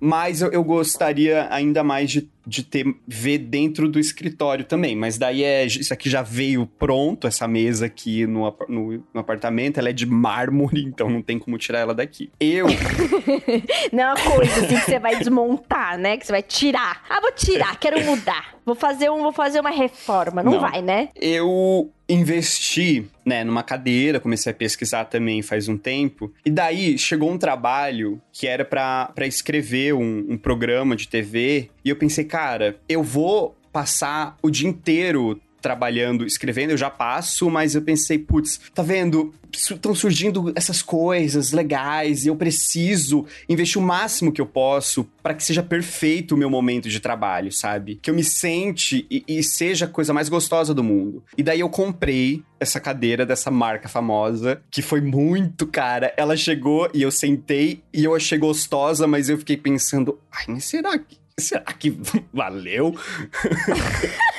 Mas eu, eu gostaria ainda mais de, de ter ver dentro do escritório também. Mas daí é. Isso aqui já veio pronto, essa mesa aqui no, no, no apartamento. Ela é de mármore, [LAUGHS] então não tem como tirar ela daqui. Eu. [LAUGHS] Não é uma coisa assim que você vai desmontar, né? Que você vai tirar. Ah, vou tirar, quero mudar. Vou fazer, um, vou fazer uma reforma. Não, Não. vai, né? eu investi, né, numa cadeira, comecei a pesquisar também faz um tempo, e daí chegou um trabalho que era pra escrever um, um programa de TV, e eu pensei, cara, eu vou passar o dia inteiro trabalhando, escrevendo, eu já passo, mas eu pensei, putz, tá vendo? Estão surgindo essas coisas legais e eu preciso investir o máximo que eu posso para que seja perfeito o meu momento de trabalho, sabe? Que eu me sente e, e seja a coisa mais gostosa do mundo. E daí eu comprei essa cadeira dessa marca famosa, que foi muito cara. Ela chegou e eu sentei e eu achei gostosa, mas eu fiquei pensando, ai, mas será que Será que [LAUGHS] valeu? [LAUGHS]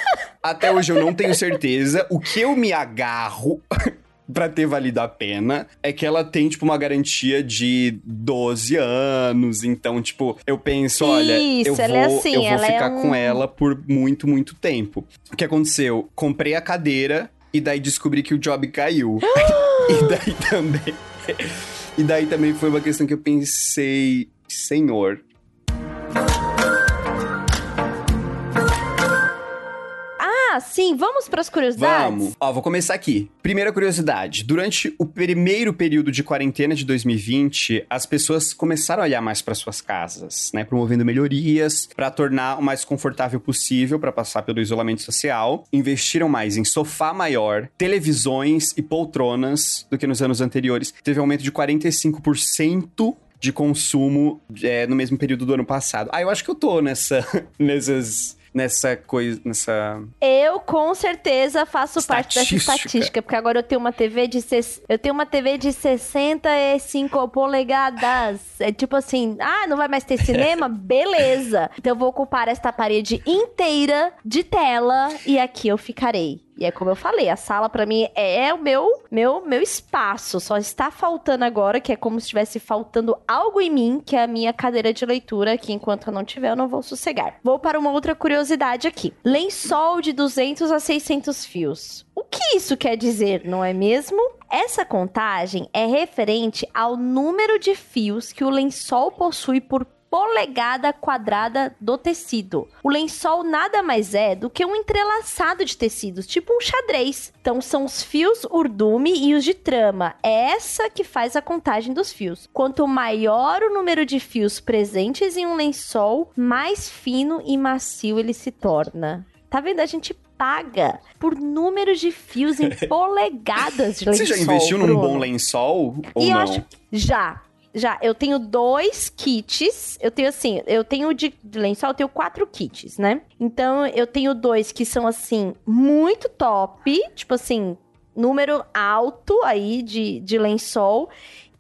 Até hoje eu não tenho certeza. O que eu me agarro [LAUGHS] para ter valido a pena é que ela tem, tipo, uma garantia de 12 anos. Então, tipo, eu penso, olha, Isso, eu vou, ela é assim, eu vou ela é ficar um- com ela por muito, muito tempo. O que aconteceu? Comprei a cadeira e daí descobri que o job caiu. [GASPS] [LAUGHS] e daí também. [LAUGHS] e daí também foi uma questão que eu pensei, senhor. Ah, sim, vamos pras curiosidades? Vamos. Ó, vou começar aqui. Primeira curiosidade. Durante o primeiro período de quarentena de 2020, as pessoas começaram a olhar mais para suas casas, né, promovendo melhorias para tornar o mais confortável possível para passar pelo isolamento social. Investiram mais em sofá maior, televisões e poltronas do que nos anos anteriores. Teve um aumento de 45% de consumo é, no mesmo período do ano passado. Ah, eu acho que eu tô nessa [LAUGHS] nessas nessa coisa, nessa Eu com certeza faço parte dessa Estatística. porque agora eu tenho uma TV de ses- eu tenho uma TV de 65 polegadas. É tipo assim, ah, não vai mais ter cinema? [LAUGHS] Beleza. Então eu vou ocupar esta parede inteira de tela e aqui eu ficarei. E é como eu falei, a sala pra mim é o meu meu meu espaço. Só está faltando agora, que é como se estivesse faltando algo em mim, que é a minha cadeira de leitura, que enquanto eu não tiver, eu não vou sossegar. Vou para uma outra curiosidade aqui. Lençol de 200 a 600 fios. O que isso quer dizer, não é mesmo? Essa contagem é referente ao número de fios que o lençol possui por polegada quadrada do tecido. O lençol nada mais é do que um entrelaçado de tecidos, tipo um xadrez. Então são os fios urdume e os de trama. É essa que faz a contagem dos fios. Quanto maior o número de fios presentes em um lençol, mais fino e macio ele se torna. Tá vendo? A gente paga por números de fios em [LAUGHS] polegadas de lençol. Você já investiu num Bruno. bom lençol ou E eu não? acho- Já. Já, eu tenho dois kits. Eu tenho assim, eu tenho de, de lençol, eu tenho quatro kits, né? Então eu tenho dois que são assim, muito top. Tipo assim, número alto aí de, de lençol.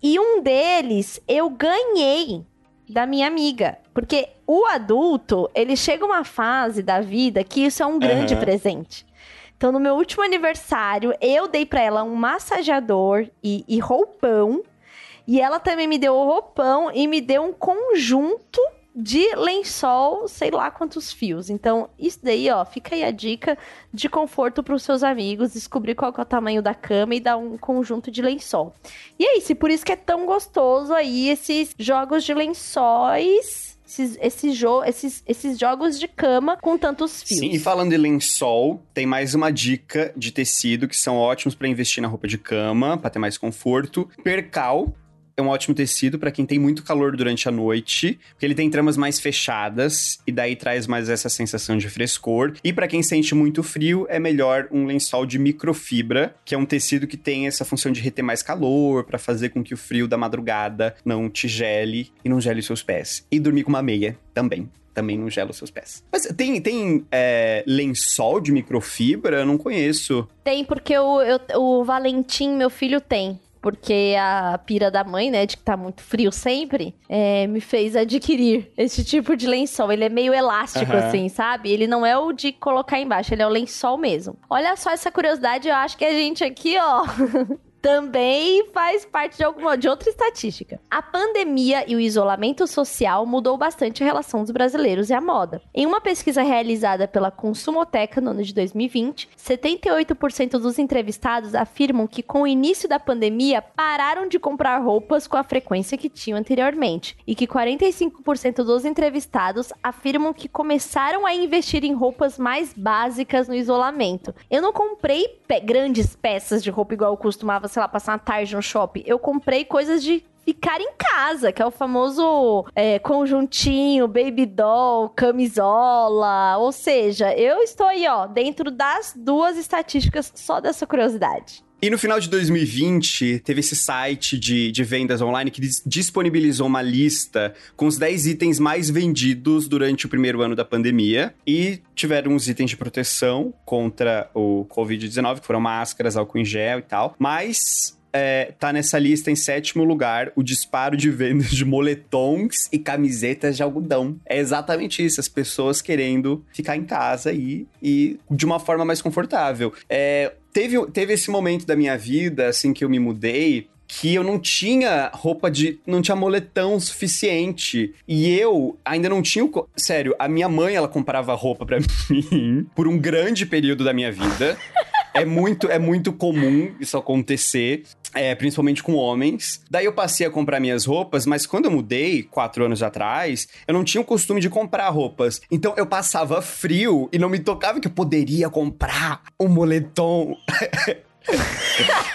E um deles eu ganhei da minha amiga. Porque o adulto, ele chega uma fase da vida que isso é um grande Aham. presente. Então, no meu último aniversário, eu dei pra ela um massageador e, e roupão. E ela também me deu o roupão e me deu um conjunto de lençol, sei lá quantos fios. Então, isso daí, ó, fica aí a dica de conforto pros seus amigos, descobrir qual é o tamanho da cama e dar um conjunto de lençol. E é isso, por isso que é tão gostoso aí esses jogos de lençóis, esses, jo esses, esses jogos de cama com tantos fios. Sim, e falando de lençol, tem mais uma dica de tecido que são ótimos pra investir na roupa de cama, pra ter mais conforto. Percal é um ótimo tecido pra quem tem muito calor durante a noite, porque ele tem tramas mais fechadas e daí traz mais essa sensação de frescor. E pra quem sente muito frio, é melhor um lençol de microfibra, que é um tecido que tem essa função de reter mais calor, pra fazer com que o frio da madrugada não te gele e não gele seus pés. E dormir com uma meia também também não gela os seus pés. Mas tem, tem é, lençol de microfibra? Eu não conheço. Tem, porque o, eu- o Valentim, meu filho, tem. Porque a pira da mãe, né, de que tá muito frio sempre, é, me fez adquirir esse tipo de lençol. Ele é meio elástico, Aham. assim, sabe? Ele não é o de colocar embaixo, ele é o lençol mesmo. Olha só essa curiosidade, eu acho que a gente aqui, ó. [LAUGHS] Também faz parte de alguma de outra estatística. A pandemia e o isolamento social mudou bastante a relação dos brasileiros e a moda. Em uma pesquisa realizada pela Consumoteca no ano de 2020, 78% dos entrevistados afirmam que com o início da pandemia pararam de comprar roupas com a frequência que tinham anteriormente, e que 45% dos entrevistados afirmam que começaram a investir em roupas mais básicas no isolamento. Eu não comprei pe- grandes peças de roupa igual eu costumava, sei lá, passar uma tarde no shopping. Eu comprei coisas de ficar em casa, que é o famoso é, conjuntinho, baby doll, camisola. Ou seja, eu estou aí, ó, dentro das duas estatísticas só dessa curiosidade. E no final de 2020, teve esse site de, de vendas online que dis- disponibilizou uma lista com os 10 itens mais vendidos durante o primeiro ano da pandemia. E tiveram os itens de proteção contra o Covid-19, que foram máscaras, álcool em gel e tal. Mas é, tá nessa lista em sétimo lugar o disparo de vendas de moletons e camisetas de algodão. É exatamente isso, as pessoas querendo ficar em casa e, e de uma forma mais confortável. É, teve, teve esse momento da minha vida, assim, que eu me mudei, que eu não tinha roupa de. não tinha moletão suficiente. E eu ainda não tinha. Sério, a minha mãe, ela comprava roupa para [LAUGHS] mim por um grande período da minha vida. É muito, é muito comum isso acontecer. É, principalmente com homens. Daí eu passei a comprar minhas roupas, mas quando eu mudei, quatro anos atrás, eu não tinha o costume de comprar roupas. Então eu passava frio e não me tocava que eu poderia comprar um moletom. [LAUGHS]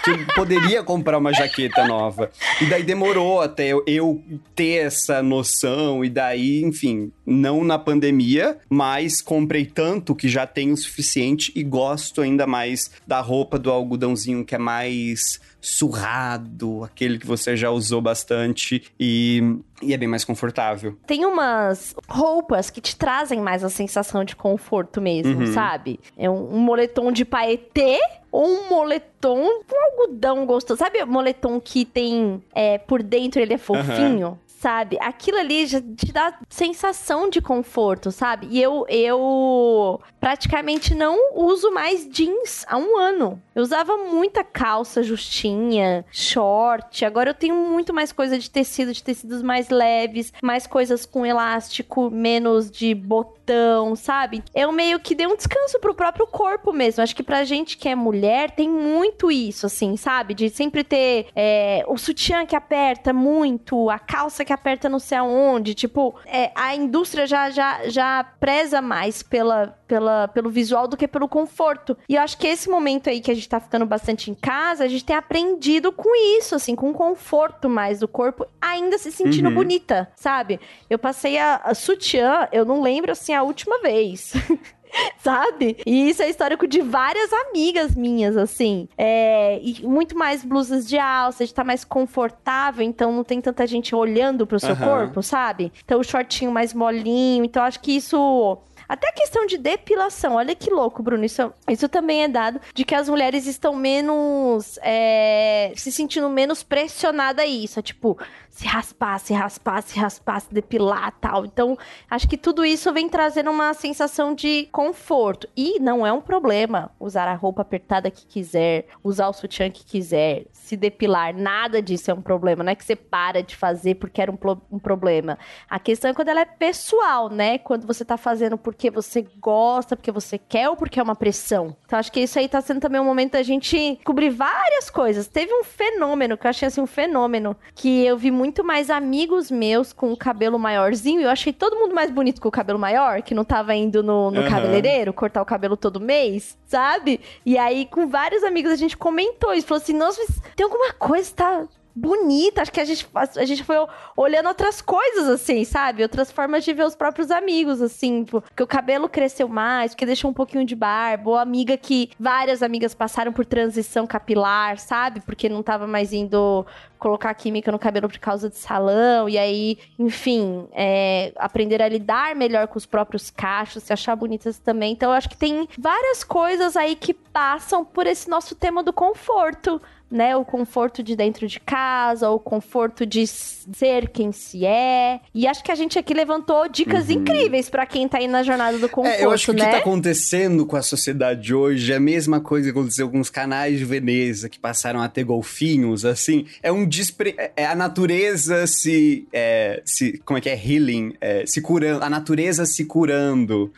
que poderia comprar uma jaqueta nova. E daí demorou até eu, eu, ter essa noção, e daí, enfim, não na pandemia, mas comprei tanto que já tenho o suficiente e gosto ainda mais da roupa do algodãozinho que é mais surrado, aquele que você já usou bastante e, e é bem mais confortável. Tem umas roupas que te trazem mais a sensação de conforto mesmo, uhum. sabe? É um, um moletom de paetê ou um moletom com algodão gostoso. Sabe moletom que tem é, por dentro ele é fofinho? Uhum sabe? Aquilo ali já te dá sensação de conforto, sabe? E eu, eu praticamente não uso mais jeans há um ano. Eu usava muita calça justinha, short. Agora eu tenho muito mais coisa de tecido, de tecidos mais leves, mais coisas com elástico, menos de botão, sabe? Eu meio que dei um descanso pro próprio corpo mesmo. Acho que pra gente que é mulher tem muito isso, assim, sabe? De sempre ter é, o sutiã que aperta muito, a calça que aperta não sei aonde. Tipo, é, a indústria já, já, já preza mais pela, pela, pelo visual do que pelo conforto. E eu acho que esse momento aí que a gente tá ficando bastante em casa, a gente tem aprendido com isso, assim, com conforto mais do corpo, ainda se sentindo uhum. bonita, sabe? Eu passei a, a sutiã, eu não lembro, assim, a última vez. [LAUGHS] [LAUGHS] sabe? E isso é histórico de várias amigas minhas, assim. É, e muito mais blusas de alça, de estar tá mais confortável, então não tem tanta gente olhando pro seu uhum. corpo, sabe? Então o shortinho mais molinho. Então acho que isso até a questão de depilação, olha que louco, Bruno. Isso, isso também é dado de que as mulheres estão menos. É, se sentindo menos pressionada a isso. É tipo, se raspar, se raspar, se raspar, se depilar tal. Então, acho que tudo isso vem trazendo uma sensação de conforto. E não é um problema usar a roupa apertada que quiser, usar o sutiã que quiser, se depilar. Nada disso é um problema. Não é que você para de fazer porque era um, um problema. A questão é quando ela é pessoal, né? Quando você tá fazendo porque você gosta, porque você quer ou porque é uma pressão. Então, acho que isso aí tá sendo também um momento da gente cobrir várias coisas. Teve um fenômeno, que eu achei assim, um fenômeno, que eu vi muito mais amigos meus com o cabelo maiorzinho. Eu achei todo mundo mais bonito com o cabelo maior, que não tava indo no, no uhum. cabeleireiro, cortar o cabelo todo mês, sabe? E aí, com vários amigos, a gente comentou isso. Falou assim, nossa, tem alguma coisa, tá bonita. Acho que a gente, a gente foi olhando outras coisas, assim, sabe? Outras formas de ver os próprios amigos, assim. Tipo, que o cabelo cresceu mais, que deixou um pouquinho de barba. Ou amiga que várias amigas passaram por transição capilar, sabe? Porque não tava mais indo colocar química no cabelo por causa de salão, e aí, enfim, é, aprender a lidar melhor com os próprios cachos, se achar bonitas também. Então, eu acho que tem várias coisas aí que passam por esse nosso tema do conforto né? O conforto de dentro de casa, o conforto de ser quem se é. E acho que a gente aqui levantou dicas uhum. incríveis para quem tá aí na jornada do conforto, é, eu acho que né? o que tá né? acontecendo com a sociedade hoje é a mesma coisa que aconteceu com os canais de Veneza que passaram a ter golfinhos, assim. É um despre... É a natureza se... É, se como é que é? Healing. É, se curando. A natureza se curando.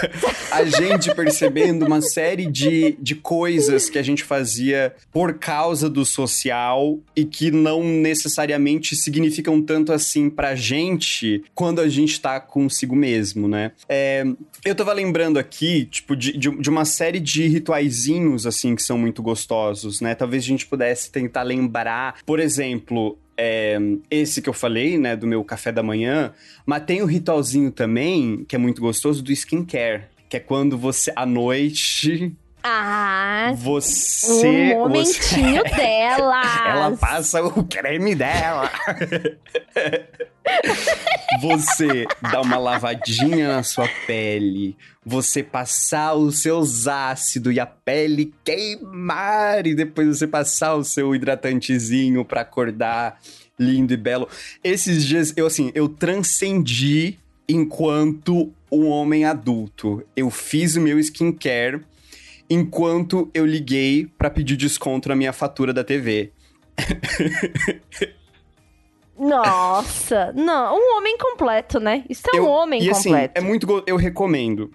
[LAUGHS] a gente percebendo uma série de, de coisas que a gente fazia por causa causa do social e que não necessariamente significam tanto assim pra gente quando a gente tá consigo mesmo, né? É, eu tava lembrando aqui, tipo, de, de, de, uma série de rituaizinhos, assim, que são muito gostosos, né? Talvez a gente pudesse tentar lembrar, por exemplo, é, esse que eu falei, né, do meu café da manhã, mas tem o ritualzinho também, que é muito gostoso, do skincare, que é quando você, à noite, Ah, você. um momentinho você... [LAUGHS] dela. Ela passa o creme dela. [LAUGHS] você dá uma lavadinha na sua pele, você passar os seus ácidos e a pele queimar, e depois você passar o seu hidratantezinho para acordar lindo e belo. Esses dias, eu assim, eu transcendi enquanto um homem adulto. Eu fiz o meu skincare enquanto eu liguei para pedir desconto na minha fatura da TV. [LAUGHS] Nossa, não, um homem completo, né? Isso é um Eu- homem e assim, completo. é muito eu recomendo.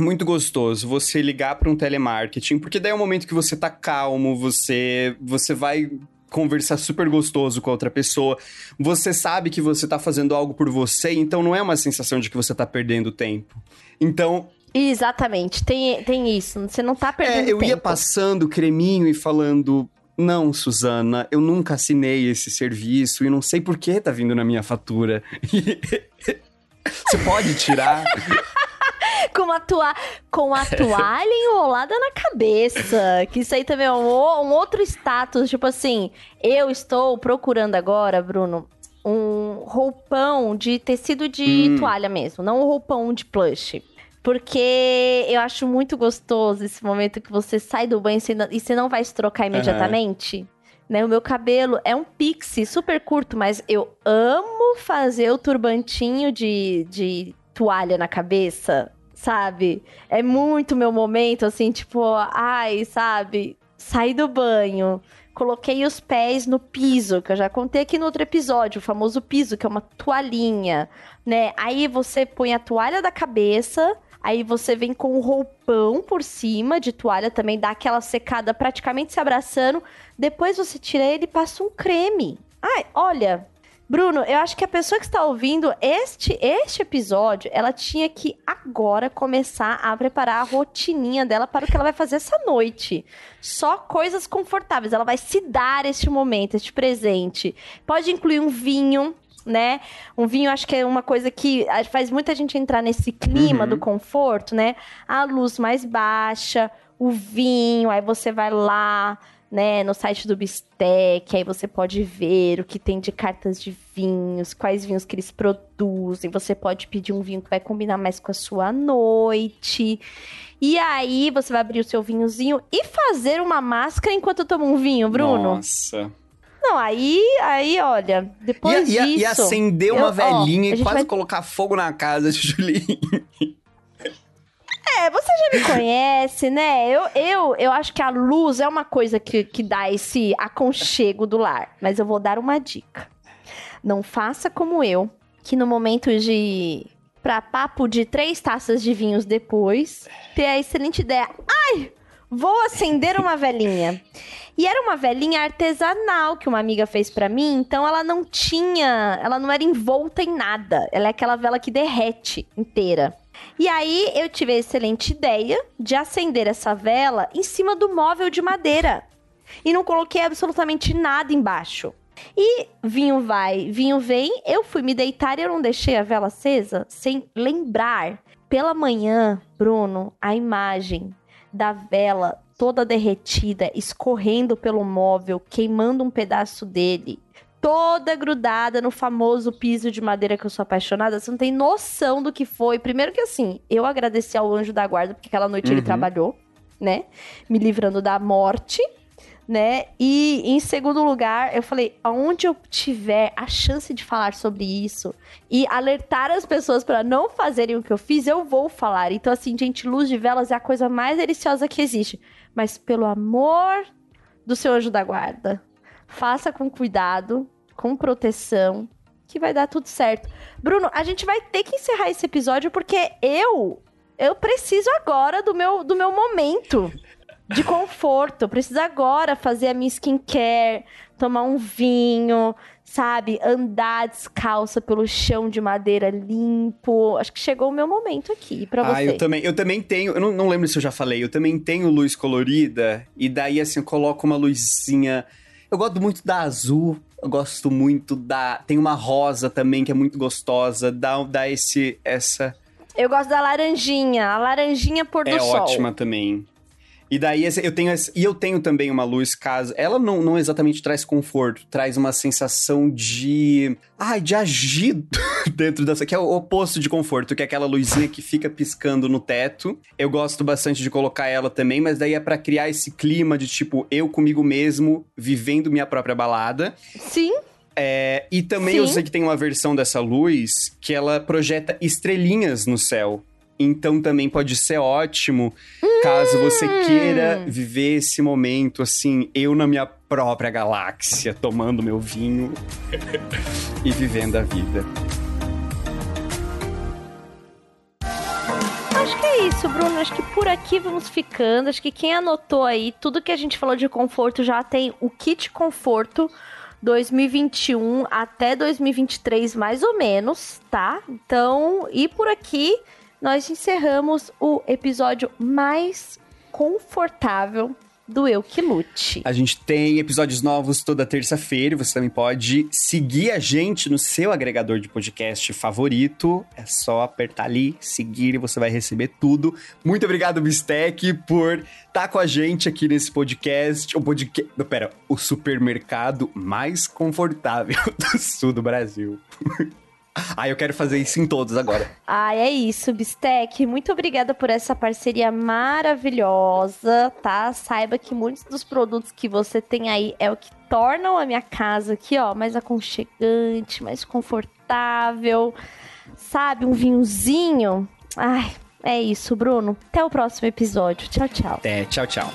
Muito gostoso você ligar para um telemarketing, porque daí é o momento que você tá calmo, você você vai conversar super gostoso com a outra pessoa. Você sabe que você tá fazendo algo por você, então não é uma sensação de que você tá perdendo tempo. Então, Exatamente, tem, tem isso. Você não tá perdendo É, eu ia tempo. passando creminho e falando. Não, Suzana, eu nunca assinei esse serviço e não sei por que tá vindo na minha fatura. [LAUGHS] Você pode tirar? [LAUGHS] Com a, tua... com a toalha enrolada na cabeça. Que isso aí também é um, um outro status. Tipo assim, eu estou procurando agora, Bruno, um roupão de tecido de Hum. toalha mesmo, não um roupão de plush. Porque eu acho muito gostoso esse momento que você sai do banho e você não- vai se trocar imediatamente. Né, o meu cabelo é um pixie super curto, mas eu amo fazer o turbantinho de, de toalha na cabeça, sabe? É muito meu momento, assim, tipo, ai, sabe? Saí do banho, coloquei os pés no piso, que eu já contei aqui no outro episódio, o famoso piso, que é uma toalhinha, né? Aí você põe a toalha da cabeça, aí você vem com o roupão por cima de toalha, também dá aquela secada praticamente se abraçando. Depois você tira ele e passa um creme. Ai, olha, Bruno, eu acho que a pessoa que está ouvindo este, este episódio, ela tinha que agora começar a preparar a rotininha dela para o que ela vai fazer essa noite. Só coisas confortáveis. Ela vai se dar este momento, este presente. Pode incluir um vinho, né? Um vinho, acho que é uma coisa que faz muita gente entrar nesse clima Uhum. do conforto, né? A luz mais baixa, o vinho, aí você vai lá, né, no site do Bistec, aí você pode ver o que tem de cartas de vinhos, quais vinhos que eles produzem. Você pode pedir um vinho que vai combinar mais com a sua noite. E aí você vai abrir o seu vinhozinho e fazer uma máscara enquanto toma um vinho, Bruno. Nossa. Não, aí, aí, olha, depois E, disso... e acender uma velhinha e quase vai- colocar fogo na casa [LAUGHS] de Julinho. É, você já me conhece, né? Eu, eu, eu acho que a luz é uma coisa que, que dá esse aconchego do lar. Mas eu vou dar uma dica. Não faça como eu, que no momento de. Pra papo de três taças de vinhos depois, ter a excelente ideia. Ai! Vou acender uma velhinha. E era uma velhinha artesanal que uma amiga fez pra mim, então ela não tinha. Ela não era envolta em nada. Ela é aquela vela que derrete inteira. E aí eu tive a excelente ideia de acender essa vela em cima do móvel de madeira. E não coloquei absolutamente nada embaixo. E vinho vai, vinho vem. Eu fui me deitar e eu não deixei a vela acesa sem lembrar. Pela manhã, Bruno, a imagem da vela toda derretida, escorrendo pelo móvel, queimando um pedaço dele, toda grudada no famoso piso de madeira que eu sou apaixonada. Você não tem noção do que foi. Primeiro que assim, eu agradeci ao anjo da guarda, porque aquela noite ele Uhum. trabalhou, né? Me livrando da morte. Né? E em segundo lugar, eu falei, aonde eu tiver a chance de falar sobre isso e alertar as pessoas para não fazerem o que eu fiz, eu vou falar. Então, assim, gente, luz de velas é a coisa mais deliciosa que existe. Mas pelo amor do seu anjo da guarda, faça com cuidado, com proteção, que vai dar tudo certo. Bruno, a gente vai ter que encerrar esse episódio porque eu eu preciso agora do meu do meu momento de conforto. Eu preciso agora fazer a minha skincare, tomar um vinho, sabe? Andar descalça pelo chão de madeira limpo. Acho que chegou o meu momento aqui pra Ah, você. eu também, eu também tenho, eu não, não lembro se eu já falei, eu também tenho luz colorida, e daí assim, eu coloco uma luzinha. Eu gosto muito da azul, eu gosto muito da. Tem uma rosa também que é muito gostosa, dá, dá esse. essa. Eu gosto da laranjinha, a laranjinha pôr do é sol. ótima também. E daí eu tenho e eu tenho também uma luz casa. Ela não, não exatamente traz conforto, traz uma sensação de ai, de agir [LAUGHS] dentro dessa que é o oposto de conforto, que é aquela luzinha que fica piscando no teto. Eu gosto bastante de colocar ela também, mas daí é para criar esse clima de tipo eu comigo mesmo vivendo minha própria balada. Sim. É, e também Sim. eu sei que tem uma versão dessa luz que ela projeta estrelinhas no céu. Então também pode ser ótimo hum. caso você hum. queira viver esse momento assim, eu na minha própria galáxia, tomando meu vinho [LAUGHS] e vivendo a vida. Acho que é isso, Bruno. Acho que por aqui vamos ficando. Acho que quem anotou aí, tudo que a gente falou de conforto já tem o kit conforto 2021 até 2023, mais ou menos, tá? Então, e por aqui nós encerramos o episódio mais confortável do Eu Que Lute. A gente tem episódios novos toda terça-feira. Você também pode seguir a gente no seu agregador de podcast favorito. É só apertar ali, seguir e você vai receber tudo. Muito obrigado, Bistec, por estar tá com a gente aqui nesse podcast. O podcast. Pera, o supermercado mais confortável [LAUGHS] do sul do Brasil. Ah, eu quero fazer isso em todos agora. Ah, é isso, Bistec. Muito obrigada por essa parceria maravilhosa, tá? Saiba que muitos dos produtos que você tem aí é o que tornam a minha casa aqui, ó, mais aconchegante, mais confortável. Sabe, um vinhozinho. Ai, é isso, Bruno. Até o próximo episódio. Tchau, tchau. Até, tchau, tchau.